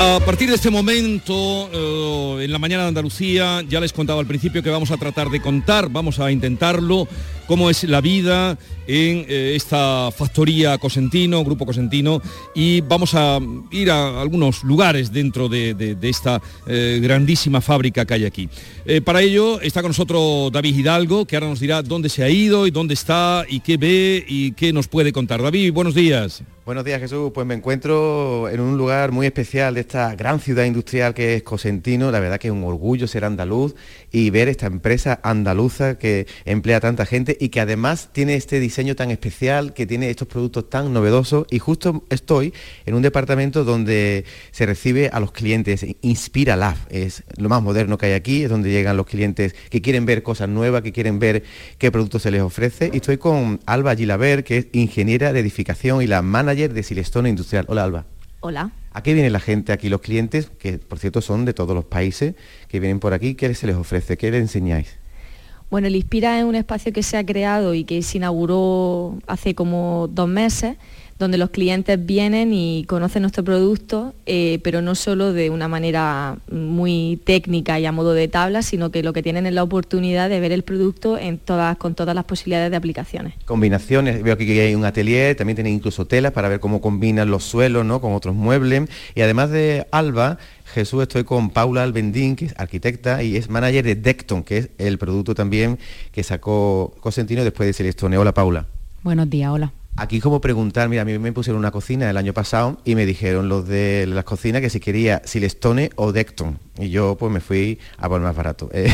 A partir de este momento, eh, en la mañana de Andalucía, ya les contaba al principio que vamos a tratar de contar, vamos a intentarlo, cómo es la vida en eh, esta factoría Cosentino, Grupo Cosentino, y vamos a ir a algunos lugares dentro de, esta eh, grandísima fábrica que hay aquí. Eh, para ello está con nosotros David Hidalgo, que ahora nos dirá dónde se ha ido y dónde está y qué ve y qué nos puede contar. David, buenos días. Buenos días Jesús, pues me encuentro en un lugar muy especial de esta gran ciudad industrial que es Cosentino, la verdad que es un orgullo ser andaluz y ver esta empresa andaluza que emplea tanta gente y que además tiene este diseño tan especial, que tiene estos productos tan novedosos y justo estoy en un departamento donde se recibe a los clientes, Inspira Lab, es lo más moderno que hay aquí, es donde llegan los clientes que quieren ver cosas nuevas, que quieren ver qué productos se les ofrece y estoy con Alba Gilaber, que es ingeniera de edificación y la manager de Silestone Industrial. Hola Alba. Hola. ¿A qué viene la gente aquí, los clientes, que por cierto son de todos los países, que vienen por aquí? ¿Qué se les ofrece? ¿Qué les enseñáis? Bueno, el Inspira es un espacio que se ha creado y que se inauguró hace como dos meses, donde los clientes vienen y conocen nuestro producto, eh, pero no solo de una manera muy técnica y a modo de tabla, sino que lo que tienen es la oportunidad de ver el producto con todas las posibilidades de aplicaciones. Combinaciones, veo aquí que hay un atelier, también tienen incluso telas para ver cómo combinan los suelos con otros muebles. Y además de Alba, Jesús, estoy con Paula Albendín, que es arquitecta y es manager de Decton, que es el producto también que sacó Cosentino después de Celestone. Hola Paula. Buenos días, hola. Aquí como preguntar, mira, a mí me pusieron una cocina el año pasado y me dijeron los de las cocinas que si quería Silestone o Decton. Y yo pues me fui a por más barato. Eh,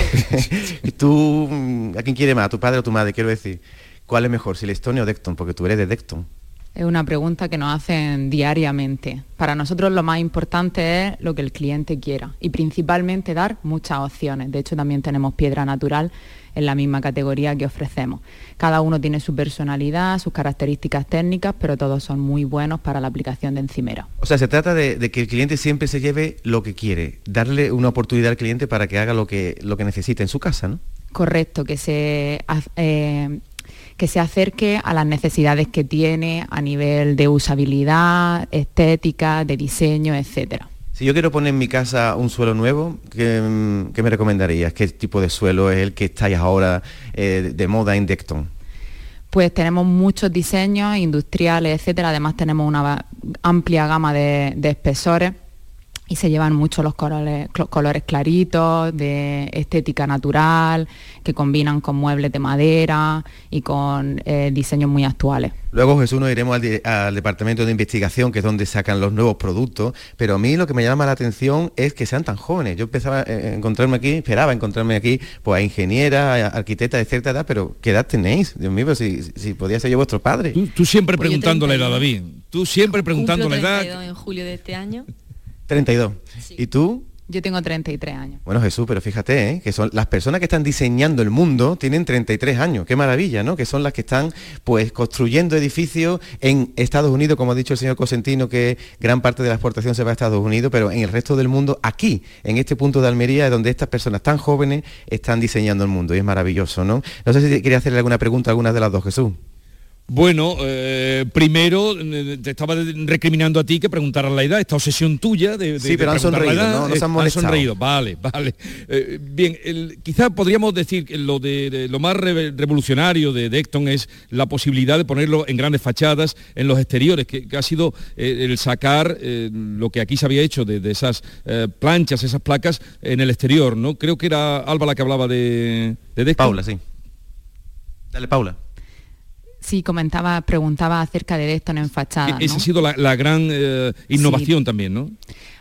¿Tú mm, a quién quiere más? ¿A tu padre o tu madre? Quiero decir, ¿cuál es mejor, Silestone o Decton? Porque tú eres de Decton. Es una pregunta que nos hacen diariamente. Para nosotros lo más importante es lo que el cliente quiera y principalmente dar muchas opciones. De hecho, también tenemos piedra natural en la misma categoría que ofrecemos. Cada uno tiene su personalidad, sus características técnicas, pero todos son muy buenos para la aplicación de encimera. O sea, se trata de, de que el cliente siempre se lleve lo que quiere, darle una oportunidad al cliente para que haga lo que, lo que necesita en su casa, ¿no? Correcto, que se, eh, que se acerque a las necesidades que tiene a nivel de usabilidad, estética, de diseño, etcétera. Si yo quiero poner en mi casa un suelo nuevo, ¿qué, qué me recomendarías? ¿Qué tipo de suelo es el que estáis ahora eh, de moda en Decton? Pues tenemos muchos diseños industriales, etcétera. Además tenemos una amplia gama de, de espesores y se llevan mucho los colores, colores claritos, de estética natural, que combinan con muebles de madera y con eh, diseños muy actuales. Luego Jesús nos iremos al, departamento de investigación, que es donde sacan los nuevos productos, pero a mí lo que me llama la atención es que sean tan jóvenes. Yo empezaba eh, a encontrarme aquí, esperaba encontrarme aquí, pues a ingeniera, a arquitecta de cierta edad, pero ¿qué edad tenéis? Dios mío, pero si, si podía ser yo vuestro padre. Tú, tú siempre preguntando la edad, David. Tú siempre preguntando la edad. en julio de este año. 32. ¿Y tú? Yo tengo 33 años. Bueno, Jesús, pero fíjate, ¿eh? que son las personas que están diseñando el mundo tienen 33 años. Qué maravilla, ¿no? Que son las que están pues construyendo edificios en Estados Unidos, como ha dicho el señor Cosentino, que gran parte de la exportación se va a Estados Unidos, pero en el resto del mundo, aquí, en este punto de Almería, es donde estas personas tan jóvenes están diseñando el mundo. Y es maravilloso, ¿no? No sé si quería hacerle alguna pregunta a alguna de las dos, Jesús. Bueno, eh, primero eh, te estaba recriminando a ti que preguntaras la edad, esta obsesión tuya de, de Sí, pero de han preguntar la sonreído, edad, ¿no? No se han eh, molestado. sonreído, vale, vale. Eh, bien, el- quizá podríamos decir que lo de, de- lo más re- revolucionario de Decton es la posibilidad de ponerlo en grandes fachadas en los exteriores, que, que ha sido eh, el sacar eh, lo que aquí se había hecho de, de esas eh, planchas, esas placas en el exterior, ¿no? Creo que era Alba la que hablaba de, de Decton. Paula, sí. Dale, Paula. Sí, comentaba, preguntaba acerca de Decton en fachada. Esa ¿no? ha sido la, la gran eh, innovación también, ¿no?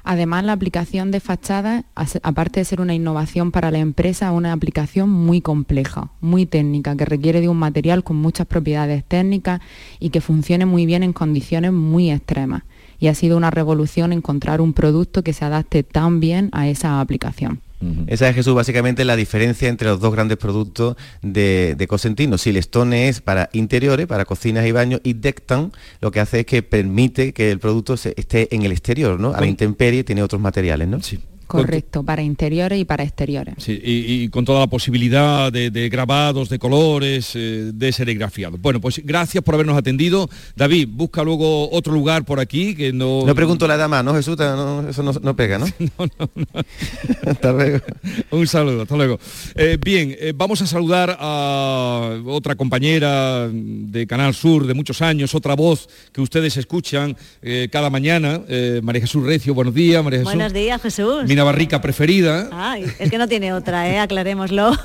Además, la aplicación de fachada, aparte de ser una innovación para la empresa, es una aplicación muy compleja, muy técnica, que requiere de un material con muchas propiedades técnicas y que funcione muy bien en condiciones muy extremas. Y ha sido una revolución encontrar un producto que se adapte tan bien a esa aplicación. Esa es Jesús, básicamente la diferencia entre los dos grandes productos de, de Cosentino. Silestone es para interiores, para cocinas y baños, y Dectan lo que hace es que permite que el producto se- esté en el exterior, ¿no? A la intemperie tiene otros materiales, ¿no? Sí. Correcto, para interiores y para exteriores. Sí, y, y con toda la posibilidad de, de grabados, de colores, eh, de serigrafiado. Bueno, pues gracias por habernos atendido. David, busca luego otro lugar por aquí que no... No pregunto la más, ¿no, Jesús? No, eso no, no pega, ¿no? hasta luego. Un saludo, hasta luego. Eh, bien, eh, vamos a saludar a otra compañera de Canal Sur de muchos años, otra voz que ustedes escuchan eh, cada mañana. Eh, María Jesús Recio, buenos días, María Jesús. Buenos días, Jesús. Mi navarrica preferida. Ay, es que no tiene otra, ¿eh? aclarémoslo.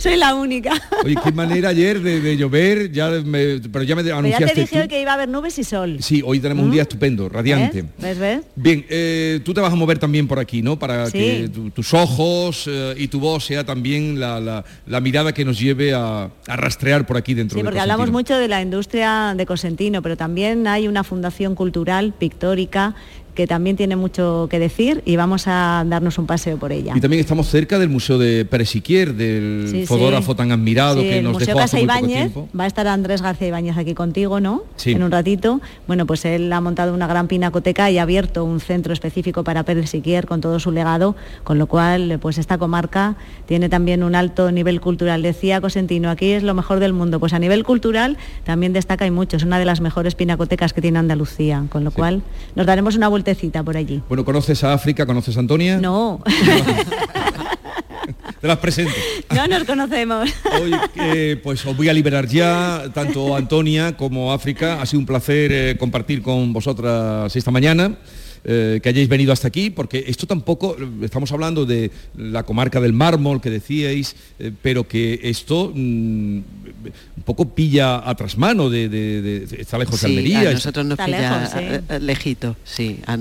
Soy la única. Oye, qué manera ayer de, de llover, ya me- pero ya me Pero ya te dije tú. que iba a haber nubes y sol. Sí, hoy tenemos un día estupendo, radiante. ¿Ves? ¿Ves? ves? Bien, eh, tú te vas a mover también por aquí, ¿no? Para Sí. que tu- tus ojos eh, y tu voz sea también la, la- la mirada que nos lleve a, a rastrear por aquí dentro Sí, de porque hablamos mucho de la industria de Cosentino, pero también hay una fundación cultural pictórica que también tiene mucho que decir y vamos a darnos un paseo por ella. Y también estamos cerca del Museo de Pérez Siquier, del Sí, sí. fotógrafo tan admirado Sí, que el nos Museo dejó Casa hace muy poco Ibáñez, tiempo. va a estar Andrés García Ibáñez aquí contigo, ¿no? Sí. En un ratito. Bueno, pues él ha montado una gran pinacoteca y ha abierto un centro específico para Pérez Siquier con todo su legado, con lo cual, pues esta comarca tiene también un alto nivel cultural. Decía Cosentino, aquí es lo mejor del mundo. Pues a nivel cultural también destaca y mucho, es una de las mejores pinacotecas que tiene Andalucía, con lo cual nos daremos una vueltecita por allí. Bueno, ¿conoces a África? ¿Conoces a Antonia? No, Te las presento. no nos conocemos. Oye, eh, pues os voy a liberar ya, tanto Antonia como África. Ha sido un placer eh, compartir con vosotras esta mañana. Eh, que hayáis venido hasta aquí, porque esto tampoco, estamos hablando de la comarca del mármol que decíais, eh, pero que esto mm, un poco pilla a trasmano de, de- de- está lejos de Sí, Almería. a nosotros nos Está pilla lejos, sí. eh, eh, lejito, sí. A,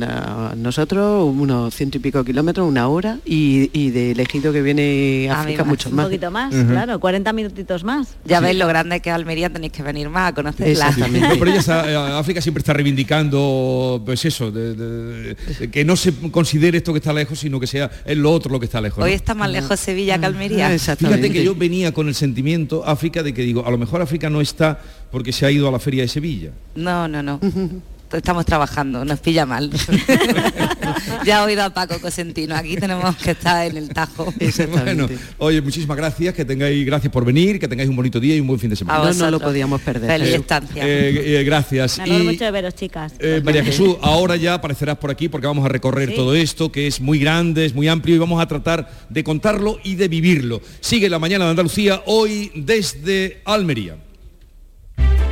a nosotros unos ciento y pico kilómetros, una hora, y, y de lejito que viene África más, mucho Un más. poquito más, Ujú. claro, 40 minutitos más. Ya veis lo grande que es Almería, tenéis que venir más a conocerla. Exactamente. No, pero ella está- África siempre está reivindicando, pues eso, de- de que no se considere esto que está lejos, sino que sea es lo otro lo que está lejos. ¿no? Hoy está más lejos Sevilla que Almería. Fíjate que yo venía con el sentimiento África de que digo, a lo mejor África no está porque se ha ido a la feria de Sevilla. No, no, no. Estamos trabajando, nos pilla mal. ya he oído a Paco Cosentino, aquí tenemos que estar en el Tajo. Bueno, oye, muchísimas gracias, que tengáis, gracias por venir, que tengáis un bonito día y un buen fin de semana. No, no lo podíamos perder. Feliz Eh, estancia. eh, eh, gracias. Me alegro Y, mucho de veros, chicas. eh, María Jesús, ahora ya aparecerás por aquí porque vamos a recorrer Sí. todo esto, que es muy grande, es muy amplio y vamos a tratar de contarlo y de vivirlo. Sigue la mañana de Andalucía hoy desde Almería.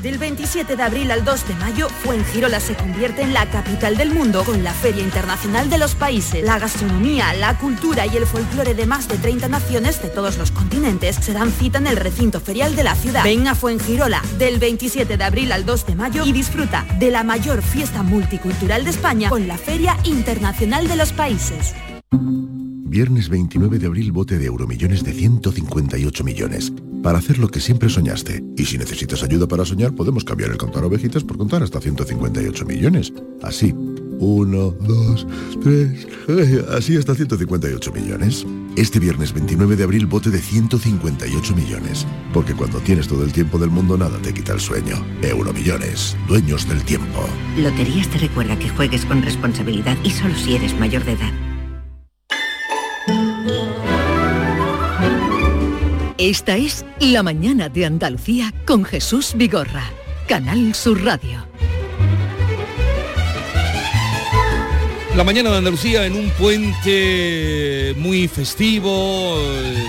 Del 27 de abril al 2 de mayo, Fuengirola se convierte en la capital del mundo con la Feria Internacional de los Países. La gastronomía, la cultura y el folclore de más de 30 naciones de todos los continentes se dan cita en el recinto ferial de la ciudad. Ven a Fuengirola del 27 de abril al 2 de mayo y disfruta de la mayor fiesta multicultural de España con la Feria Internacional de los Países. Viernes 29 de abril, bote de euromillones de 158 millones. Para hacer lo que siempre soñaste. Y si necesitas ayuda para soñar, podemos cambiar el contar ovejitas por contar hasta 158 millones. Así. Uno, dos, tres, así hasta 158 millones. Este viernes 29 de abril, bote de 158 millones. Porque cuando tienes todo el tiempo del mundo, nada te quita el sueño. Euromillones, dueños del tiempo. Loterías te recuerda que juegues con responsabilidad y solo si eres mayor de edad. Esta es La Mañana de Andalucía con Jesús Vigorra, Canal Sur Radio. La mañana de Andalucía en un puente muy festivo, eh,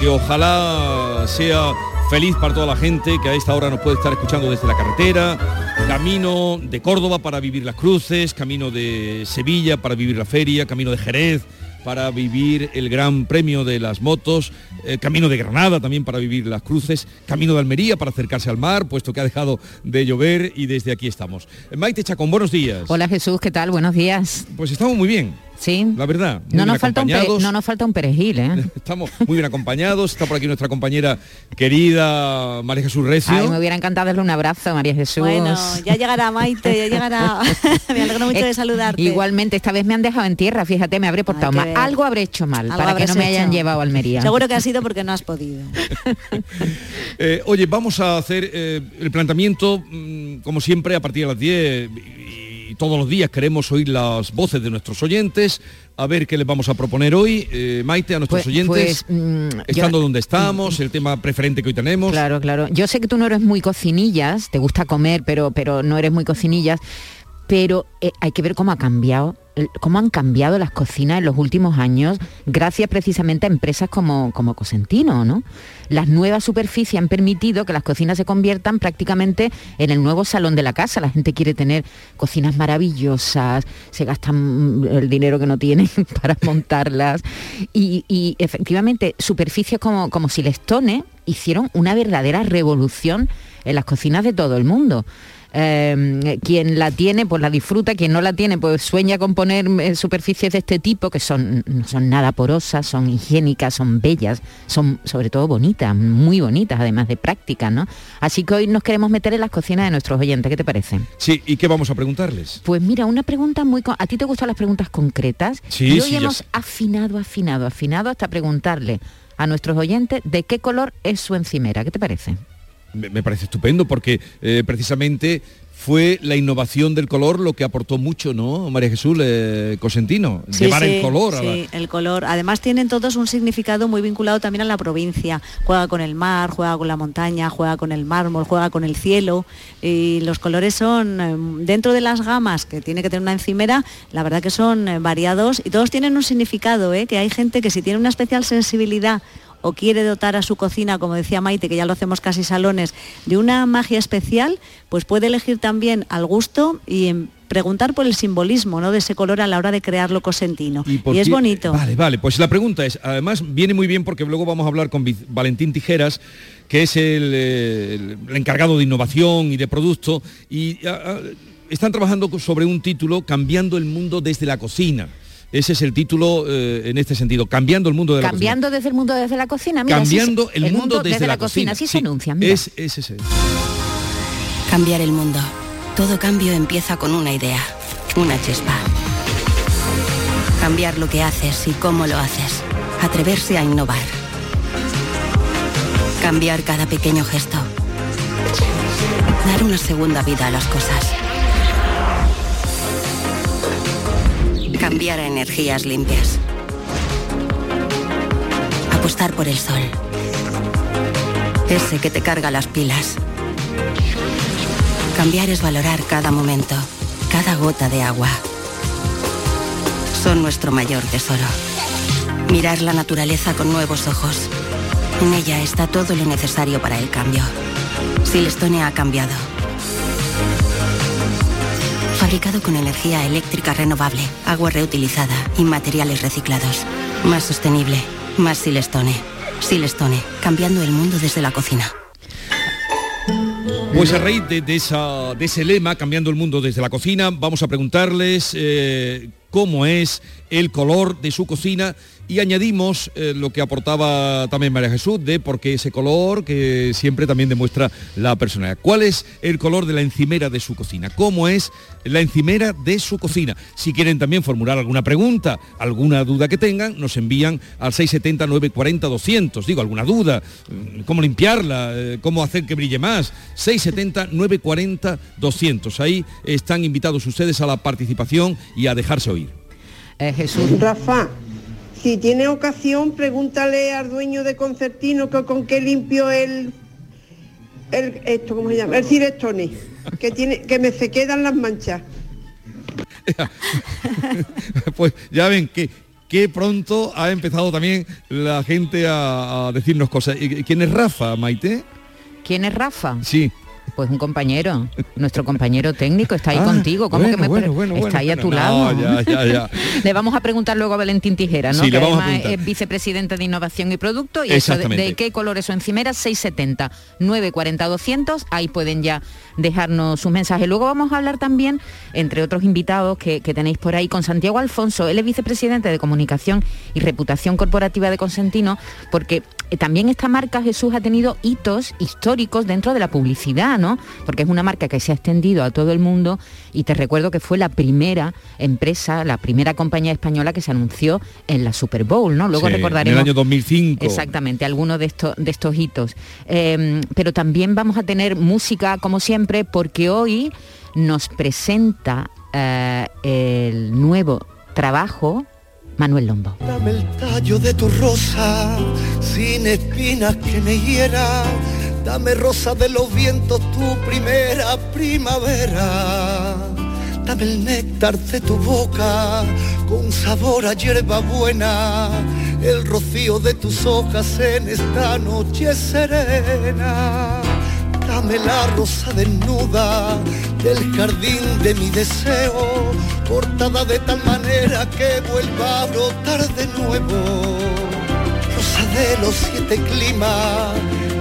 que ojalá sea feliz para toda la gente que a esta hora nos puede estar escuchando desde la carretera, camino de Córdoba para vivir las cruces, camino de Sevilla para vivir la feria, camino de Jerez para vivir el Gran Premio de las Motos, eh, Camino de Granada también para vivir las cruces, Camino de Almería para acercarse al mar, puesto que ha dejado de llover y desde aquí estamos. Maite Chacón, buenos días. Hola Jesús, ¿qué tal? Buenos días. Pues estamos muy bien. Sí. La verdad. No nos, falta un no nos falta un perejil, ¿eh? Estamos muy bien acompañados. Está por aquí nuestra compañera querida María Jesús Recio. Ay, me hubiera encantado darle un abrazo, María Jesús. Bueno, ya llegará Maite, ya llegará. me alegro mucho de saludarte. Igualmente, esta vez me han dejado en tierra, fíjate, me habré portado mal. Algo habré hecho mal para que no me hayan llevado a Almería. Seguro que ha sido porque no has podido. eh, oye, vamos a hacer eh, el planteamiento, mmm, como siempre, a partir de las 10 y todos los días queremos oír las voces de nuestros oyentes, a ver qué les vamos a proponer hoy, eh, Maite, a nuestros Pues- oyentes, pues, mm, estando yo- donde estamos, el tema preferente que hoy tenemos. Claro, claro. Yo sé que tú no eres muy cocinillas, te gusta comer, pero, pero no eres muy cocinillas, pero eh, hay que ver cómo ha cambiado, cómo han cambiado las cocinas en los últimos años, gracias precisamente a empresas como, como Cosentino, ¿no? Las nuevas superficies han permitido que las cocinas se conviertan prácticamente en el nuevo salón de la casa. La gente quiere tener cocinas maravillosas, se gastan mm, el dinero que no tienen para montarlas. Y, y efectivamente, superficies como, como Silestone hicieron una verdadera revolución en las cocinas de todo el mundo. Eh, quien la tiene, pues la disfruta, quien no la tiene, pues sueña con poner eh, superficies de este tipo, que son, no son nada porosas, son higiénicas, son bellas, son sobre todo bonitas, muy bonitas, además de prácticas, ¿no? Así que hoy nos queremos meter en las cocinas de nuestros oyentes, ¿qué te parece? Sí, ¿y qué vamos a preguntarles? Pues mira, una pregunta muy... con- ¿A ti te gustan las preguntas concretas? Sí, y hoy sí, hemos afinado, afinado, afinado hasta preguntarle a nuestros oyentes de qué color es su encimera. ¿Qué te parece? Me, parece estupendo porque eh, precisamente fue la innovación del color lo que aportó mucho, ¿no, María Jesús eh, Cosentino? Sí, Llevar sí, el color. a la- sí, el color. Además tienen todos un significado muy vinculado también a la provincia. Juega con el mar, juega con la montaña, juega con el mármol, juega con el cielo. Y los colores son, eh, dentro de las gamas que tiene que tener una encimera, la verdad que son eh, variados y todos tienen un significado, ¿eh? que hay gente que si tiene una especial sensibilidad o quiere dotar a su cocina, como decía Maite, que ya lo hacemos casi salones, de una magia especial, pues puede elegir también al gusto y em, preguntar por el simbolismo ¿no? de ese color a la hora de crearlo cosentino. Y, por es qué- bonito. Vale, vale. Pues la pregunta es, además viene muy bien porque luego vamos a hablar con Valentín Tijeras, que es el, el- el encargado de innovación y de producto, y ah, ah, están trabajando sobre un título, Cambiando el mundo desde la cocina. Ese es el título eh, en este sentido, Cambiando el mundo de la Cambiando desde el mundo desde la cocina. Mira, Cambiando el, mundo, desde, la, cocina. Así se anuncia. mira. Es, es ese. Cambiar el mundo. Todo cambio empieza con una idea, una chispa. Cambiar lo que haces y cómo lo haces. Atreverse a innovar. Cambiar cada pequeño gesto. Dar una segunda vida a las cosas. Cambiar a energías limpias. Apostar por el sol. Ese que te carga las pilas. Cambiar es valorar cada momento, cada gota de agua. Son nuestro mayor tesoro. Mirar la naturaleza con nuevos ojos. En ella está todo lo necesario para el cambio. Silestone ha cambiado. Fabricado con energía eléctrica renovable, agua reutilizada y materiales reciclados. Más sostenible, más Silestone. Silestone, cambiando el mundo desde la cocina. Pues a raíz de, ese lema, cambiando el mundo desde la cocina, vamos a preguntarles eh, cómo es el color de su cocina y añadimos eh, lo que aportaba también María Jesús de por qué ese color que siempre también demuestra la personalidad. ¿Cuál es el color de la encimera de su cocina? ¿Cómo es la encimera de su cocina? Si quieren también formular alguna pregunta, alguna duda que tengan, nos envían al 670 940 200. Digo, alguna duda, mm, cómo limpiarla, eh, cómo hacer que brille más. 670 940 200. Ahí están invitados ustedes a la participación y a dejarse oír. Jesús. Rafa, si tiene ocasión, pregúntale al dueño de Concertino que con qué limpio el, el esto, ¿cómo se llama? El Cirestone, que tiene, que me se quedan las manchas. pues ya ven que que pronto ha empezado también la gente a, a decirnos cosas. ¿Y ¿Quién es Rafa, Maite? ¿Quién es Rafa? Sí. Pues un compañero, nuestro compañero técnico, está ahí Ah, contigo. ¿Cómo bueno, que me bueno, está ahí a tu no, lado? ya, ya, ya. Le vamos a preguntar luego a Valentín Tijera, ¿no? Sí, que además es vicepresidente de Innovación y Producto. Y eso de qué color es su encimera, 670 940 200. Ahí pueden ya dejarnos sus mensajes. Luego vamos a hablar también, entre otros invitados que, que tenéis por ahí, con Santiago Alfonso. Él es vicepresidente de Comunicación y Reputación Corporativa de Consentino, porque eh, también esta marca Jesús ha tenido hitos históricos dentro de la publicidad, ¿no? Porque es una marca que se ha extendido a todo el mundo y te recuerdo que fue la primera empresa, la primera compañía española que se anunció en la Super Bowl, ¿no? Luego Sí, recordaremos. En el año 2005. Exactamente, algunos de estos, de estos hitos. Eh, pero también vamos a tener música, como siempre, porque hoy nos presenta eh, el nuevo trabajo Manuel Lombo. Dame el tallo de tu rosa, sin espinas que me hiera. Dame rosa de los vientos, tu primera primavera. Dame el néctar de tu boca, con sabor a hierba buena. El rocío de tus hojas en esta noche serena. Dame la rosa desnuda del jardín de mi deseo, cortada de tal manera que vuelva a brotar de nuevo. Rosa de los siete climas,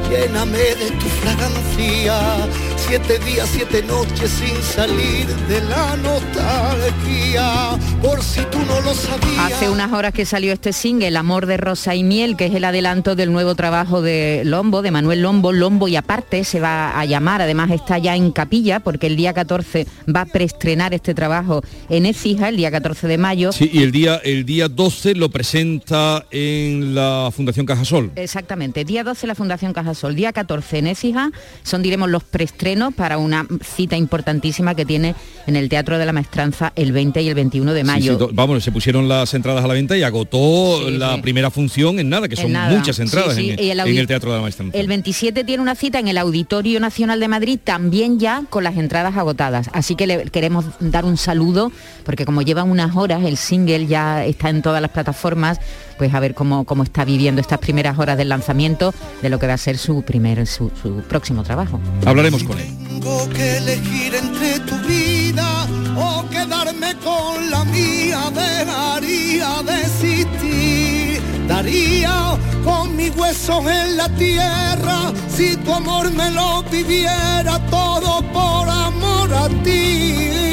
lléname de tu fragancia, siete días, siete noches sin salir de la nostalgia, por si tú no lo sabías. Hace unas horas que salió este single, Amor de Rosa y Miel, que es el adelanto del nuevo trabajo de Lombo, de Manuel Lombo. Lombo y aparte se va a llamar, además está ya en capilla, porque el día 14 va a preestrenar este trabajo en Ecija, el día 14 de mayo. Sí, y el día, el día 12 lo presenta en la Fundación Cajasol. Exactamente, día 12 la Fundación Cajasol El día 14 en Écija son, diremos, los preestrenos para una cita importantísima que tiene en el Teatro de la Maestranza el 20 y el 21 de mayo. sí, vamos, se pusieron las entradas a la venta y agotó Sí, la primera función en nada, que En son nada. muchas entradas en, el en el Teatro de la Maestranza. El 27 tiene una cita en el Auditorio Nacional de Madrid, también ya con las entradas agotadas. Así que le queremos dar un saludo, porque como llevan unas horas, el single ya está en todas las plataformas, pues a ver cómo, cómo está viviendo estas primeras horas del lanzamiento de lo que va a ser su primer, su, su próximo trabajo. Hablaremos con él. Tengo que elegir entre tu vida o quedarme con la mía, dejaría de existir. Daría con mis huesos en la tierra si tu amor me lo pidiera todo por amor a ti.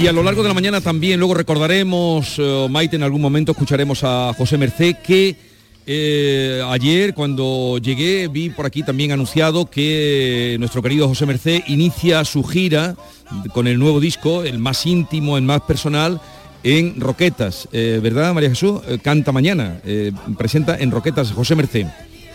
Y a lo largo de la mañana también, luego recordaremos, eh, Maite, en algún momento escucharemos a José Mercé, que eh, ayer cuando llegué vi por aquí también anunciado que nuestro querido José Mercé inicia su gira con el nuevo disco, el más íntimo, el más personal, en Roquetas, Eh, ¿verdad María Jesús? Canta mañana, presenta en Roquetas José Mercé.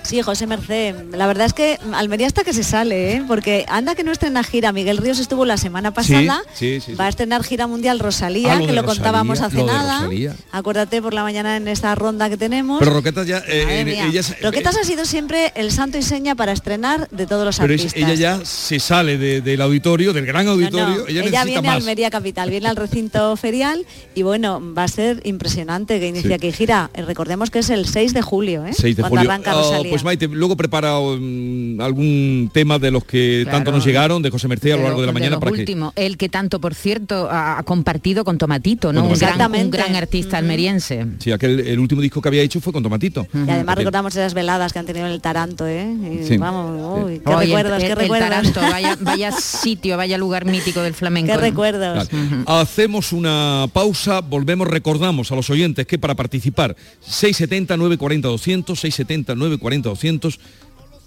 Sí, José Merced. La verdad es que Almería hasta que se sale, ¿eh? porque anda que no estrena gira. Miguel Ríos estuvo la semana pasada. Sí, sí, sí. Va a estrenar gira mundial Rosalía, Ah, lo que lo contábamos hace lo nada. Acuérdate por la mañana en esta ronda que tenemos. Pero Roquetas ya... eh, en- ella Roquetas ha sido siempre el santo y seña para estrenar de todos los pero artistas. ella ya se sale de- del auditorio, del gran auditorio, no, ella, viene a. Almería Capital, viene al recinto ferial y bueno, va a ser impresionante que inicie aquí gira. Eh, Recordemos que es el 6 de julio, ¿eh? 6 de cuando julio. arranca Ah, Rosalía. Pues Maite, luego prepara mm, algún tema de los que Claro. tanto nos llegaron, de José Merced a lo De largo de la mañana para que... últimos. El que tanto, por cierto, ha compartido con Tomatito, ¿no? Con Un gran, un Exactamente. gran artista almeriense. Sí, aquel, el último disco que había hecho fue con Tomatito. Y además Aquel- recordamos esas veladas que han tenido en el Taranto, ¿eh? Y Sí. Vamos, uy, qué Oye, recuerdos, el, qué el recuerdos. Taranto, vaya, vaya sitio, vaya lugar mítico del flamenco. Qué ¿no? recuerdos. Vale. Hacemos una pausa, volvemos, recordamos a los oyentes que para participar 670 940 200, 670 940 200,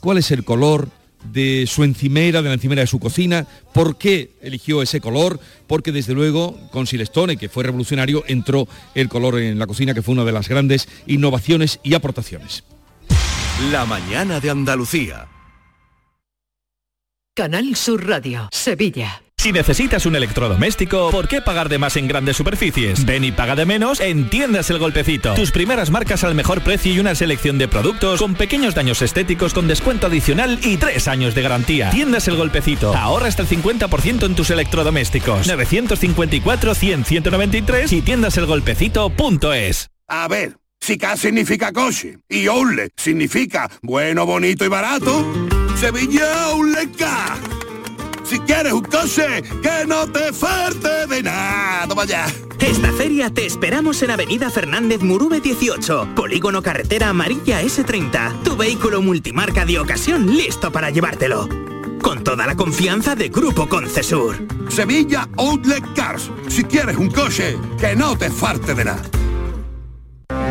¿cuál es el color de su encimera, de la encimera de su cocina? ¿Por qué eligió ese color? Porque desde luego con Silestone, que fue revolucionario, entró el color en la cocina, que fue una de las grandes innovaciones y aportaciones. La mañana de Andalucía. Canal Sur Radio, Sevilla. Si necesitas un electrodoméstico, ¿por qué pagar de más en grandes superficies? Ven y paga de menos en Tiendas El Golpecito. Tus primeras marcas al mejor precio y una selección de productos con pequeños daños estéticos con descuento adicional y tres años de garantía. Tiendas El Golpecito. Ahorra hasta el 50% en tus electrodomésticos. 954-100-193 y tiendaselgolpecito.es. A ver, si K significa coche y Outlet significa bueno, bonito y barato, Sevilla Outlet K. Si quieres un coche, que no te falte de nada. Toma ya. Esta feria te esperamos en Avenida Fernández Murube 18, Polígono Carretera Amarilla S30. Tu vehículo multimarca de ocasión listo para llevártelo. Con toda la confianza de Grupo Concesur. Sevilla Outlet Cars. Si quieres un coche, que no te falte de nada.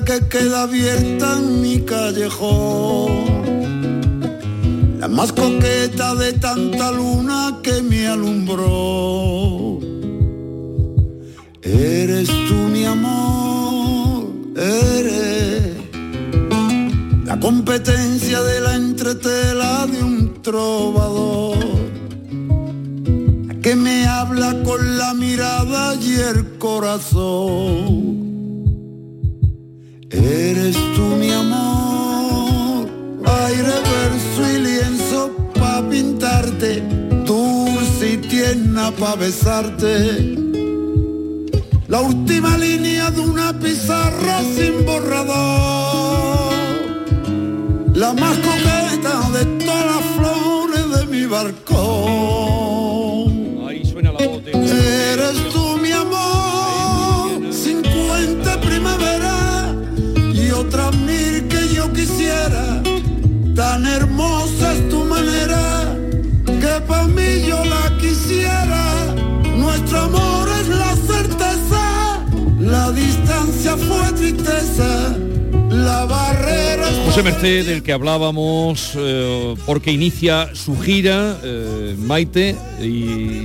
que queda abierta en mi callejón. La más coqueta de tanta luna que me alumbró. Eres tú mi amor, eres la competencia de la entretela de un trovador que me habla con la mirada y el corazón. Eres tú mi amor, aire, verso y lienzo pa' pintarte, dulce y tierna pa' besarte. La última línea de una pizarra sin borrador, la más coqueta de todas las flores de mi balcón. hermosa es tu manera, que para mí yo la quisiera. Nuestro amor es la certeza, la distancia fue tristeza, la va José Merced, del que hablábamos, eh, porque inicia su gira, eh, Maite, y,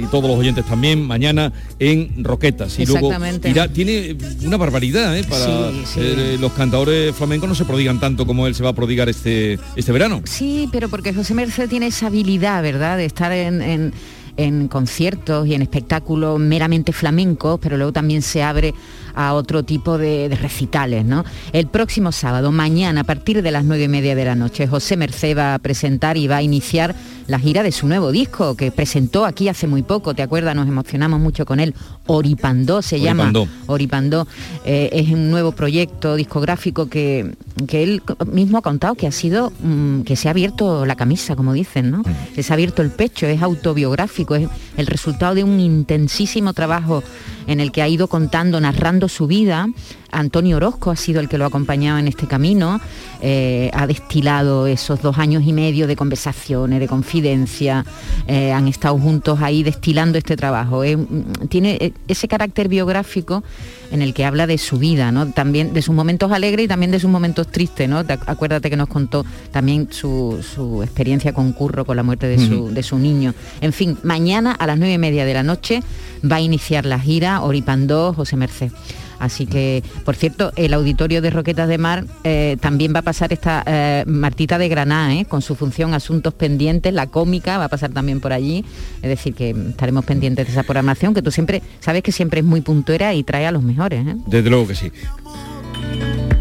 y todos los oyentes también, mañana en Roquetas. Y luego irá- tiene una barbaridad, ¿eh? Para Sí, sí. eh, los cantadores flamencos no se prodigan tanto como él se va a prodigar este, este verano. Sí, pero porque José Merced tiene esa habilidad, ¿verdad?, de estar en, en- en conciertos y en espectáculos meramente flamencos, pero luego también se abre a otro tipo de, de recitales, ¿no? El próximo sábado, mañana, a partir de las nueve y media de la noche, José Merced va a presentar y va a iniciar la gira de su nuevo disco, que presentó aquí hace muy poco, ¿te acuerdas? Nos emocionamos mucho con él. Oripandó se Oripandó. llama. Oripandó eh, es un nuevo proyecto discográfico que, que él mismo ha contado que ha sido, mm, que se ha abierto la camisa, como dicen, ¿no? Que se ha abierto el pecho, es autobiográfico, es el resultado de un intensísimo trabajo en el que ha ido contando, narrando su vida. Antonio Orozco ha sido el que lo ha acompañado en este camino, eh, ha destilado esos dos años y medio de conversaciones, de confidencia, eh, han estado juntos ahí destilando este trabajo. Es, mm, tiene eh, ese carácter biográfico en el que habla de su vida, ¿no? También de sus momentos alegres y también de sus momentos tristes, ¿no? Te ac- Acuérdate que nos contó también su, su experiencia con Curro, con la muerte de su, de su niño. En fin, mañana a las nueve y media de la noche va a iniciar la gira Oripandó José Merced. Así que, por cierto, el auditorio de Roquetas de Mar eh, también va a pasar esta eh, Martita de Granada, ¿eh? con su función Asuntos Pendientes, la cómica, va a pasar también por allí. Es decir, que estaremos pendientes de esa programación, que tú siempre, sabes que siempre es muy puntuera y trae a los mejores. ¿eh? Desde luego que sí.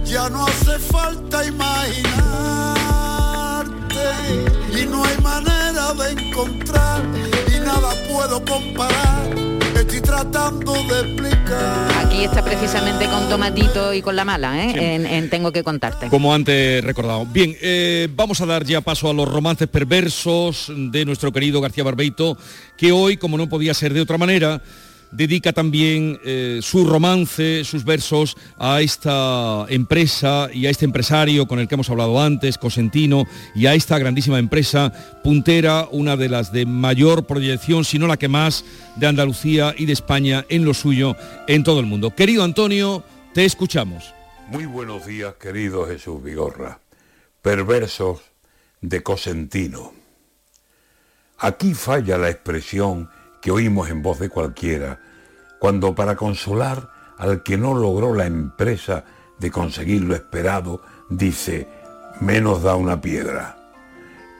Ya no hace falta imaginarte y no hay manera de encontrar y nada puedo comparar. Estoy tratando de explicar. Aquí está precisamente con Tomatito y con la mala, ¿eh? en, en Tengo que contarte. Como antes recordado. Bien, eh, vamos a dar ya paso a los romances perversos de nuestro querido García Barbeito, que hoy, como no podía ser de otra manera, dedica también eh, su romance, sus versos a esta empresa y a este empresario con el que hemos hablado antes, Cosentino, y a esta grandísima empresa puntera, una de las de mayor proyección, si no la que más, de Andalucía y de España en lo suyo, en todo el mundo. Querido Antonio, te escuchamos. Muy buenos días, querido Jesús Vigorra. Perversos de Cosentino. Aquí falla la expresión que oímos en voz de cualquiera, cuando para consolar al que no logró la empresa de conseguir lo esperado, dice, menos da una piedra.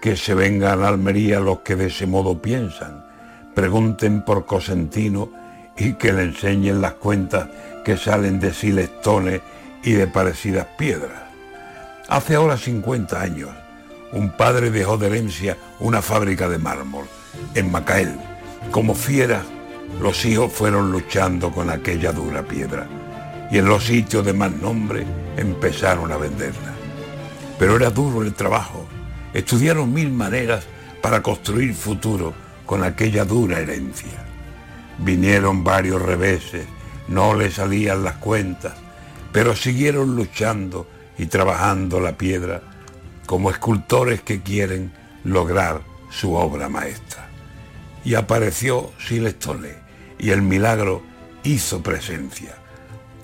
Que se vengan a Almería los que de ese modo piensan, pregunten por Cosentino y que le enseñen las cuentas que salen de Silestones y de parecidas piedras. Hace ahora 50 años, un padre dejó de herencia una fábrica de mármol en Macael. Como fieras, los hijos fueron luchando con aquella dura piedra y en los sitios de más nombre empezaron a venderla. Pero era duro el trabajo. Estudiaron mil maneras para construir futuro con aquella dura herencia. Vinieron varios reveses, no le salían las cuentas, pero siguieron luchando y trabajando la piedra como escultores que quieren lograr su obra maestra. Y apareció Silestone y el milagro hizo presencia.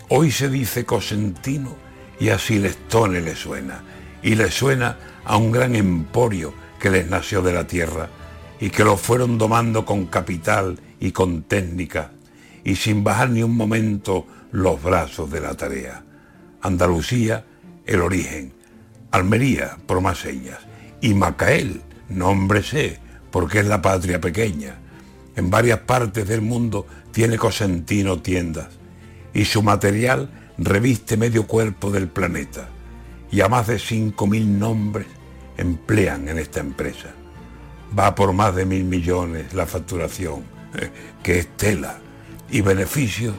Hoy se dice Cosentino y a Silestone le suena, y le suena a un gran emporio que les nació de la tierra y que lo fueron domando con capital y con técnica y sin bajar ni un momento los brazos de la tarea. Andalucía, el origen, Almería, por más señas, y Macael, nombre sé, porque es la patria pequeña. En varias partes del mundo tiene Cosentino tiendas y su material reviste medio cuerpo del planeta y a más de 5.000 nombres emplean en esta empresa. Va por más de mil millones la facturación, eh, que es tela, y beneficios,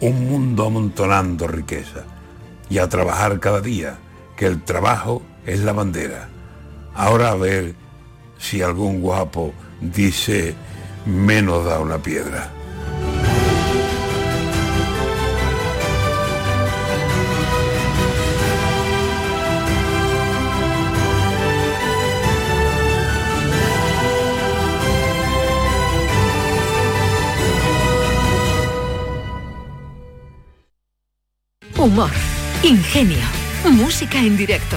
un mundo amontonando riqueza. Y a trabajar cada día, que el trabajo es la bandera. Ahora a ver si algún guapo dice, menos da una piedra. humor, ingenio, música en directo,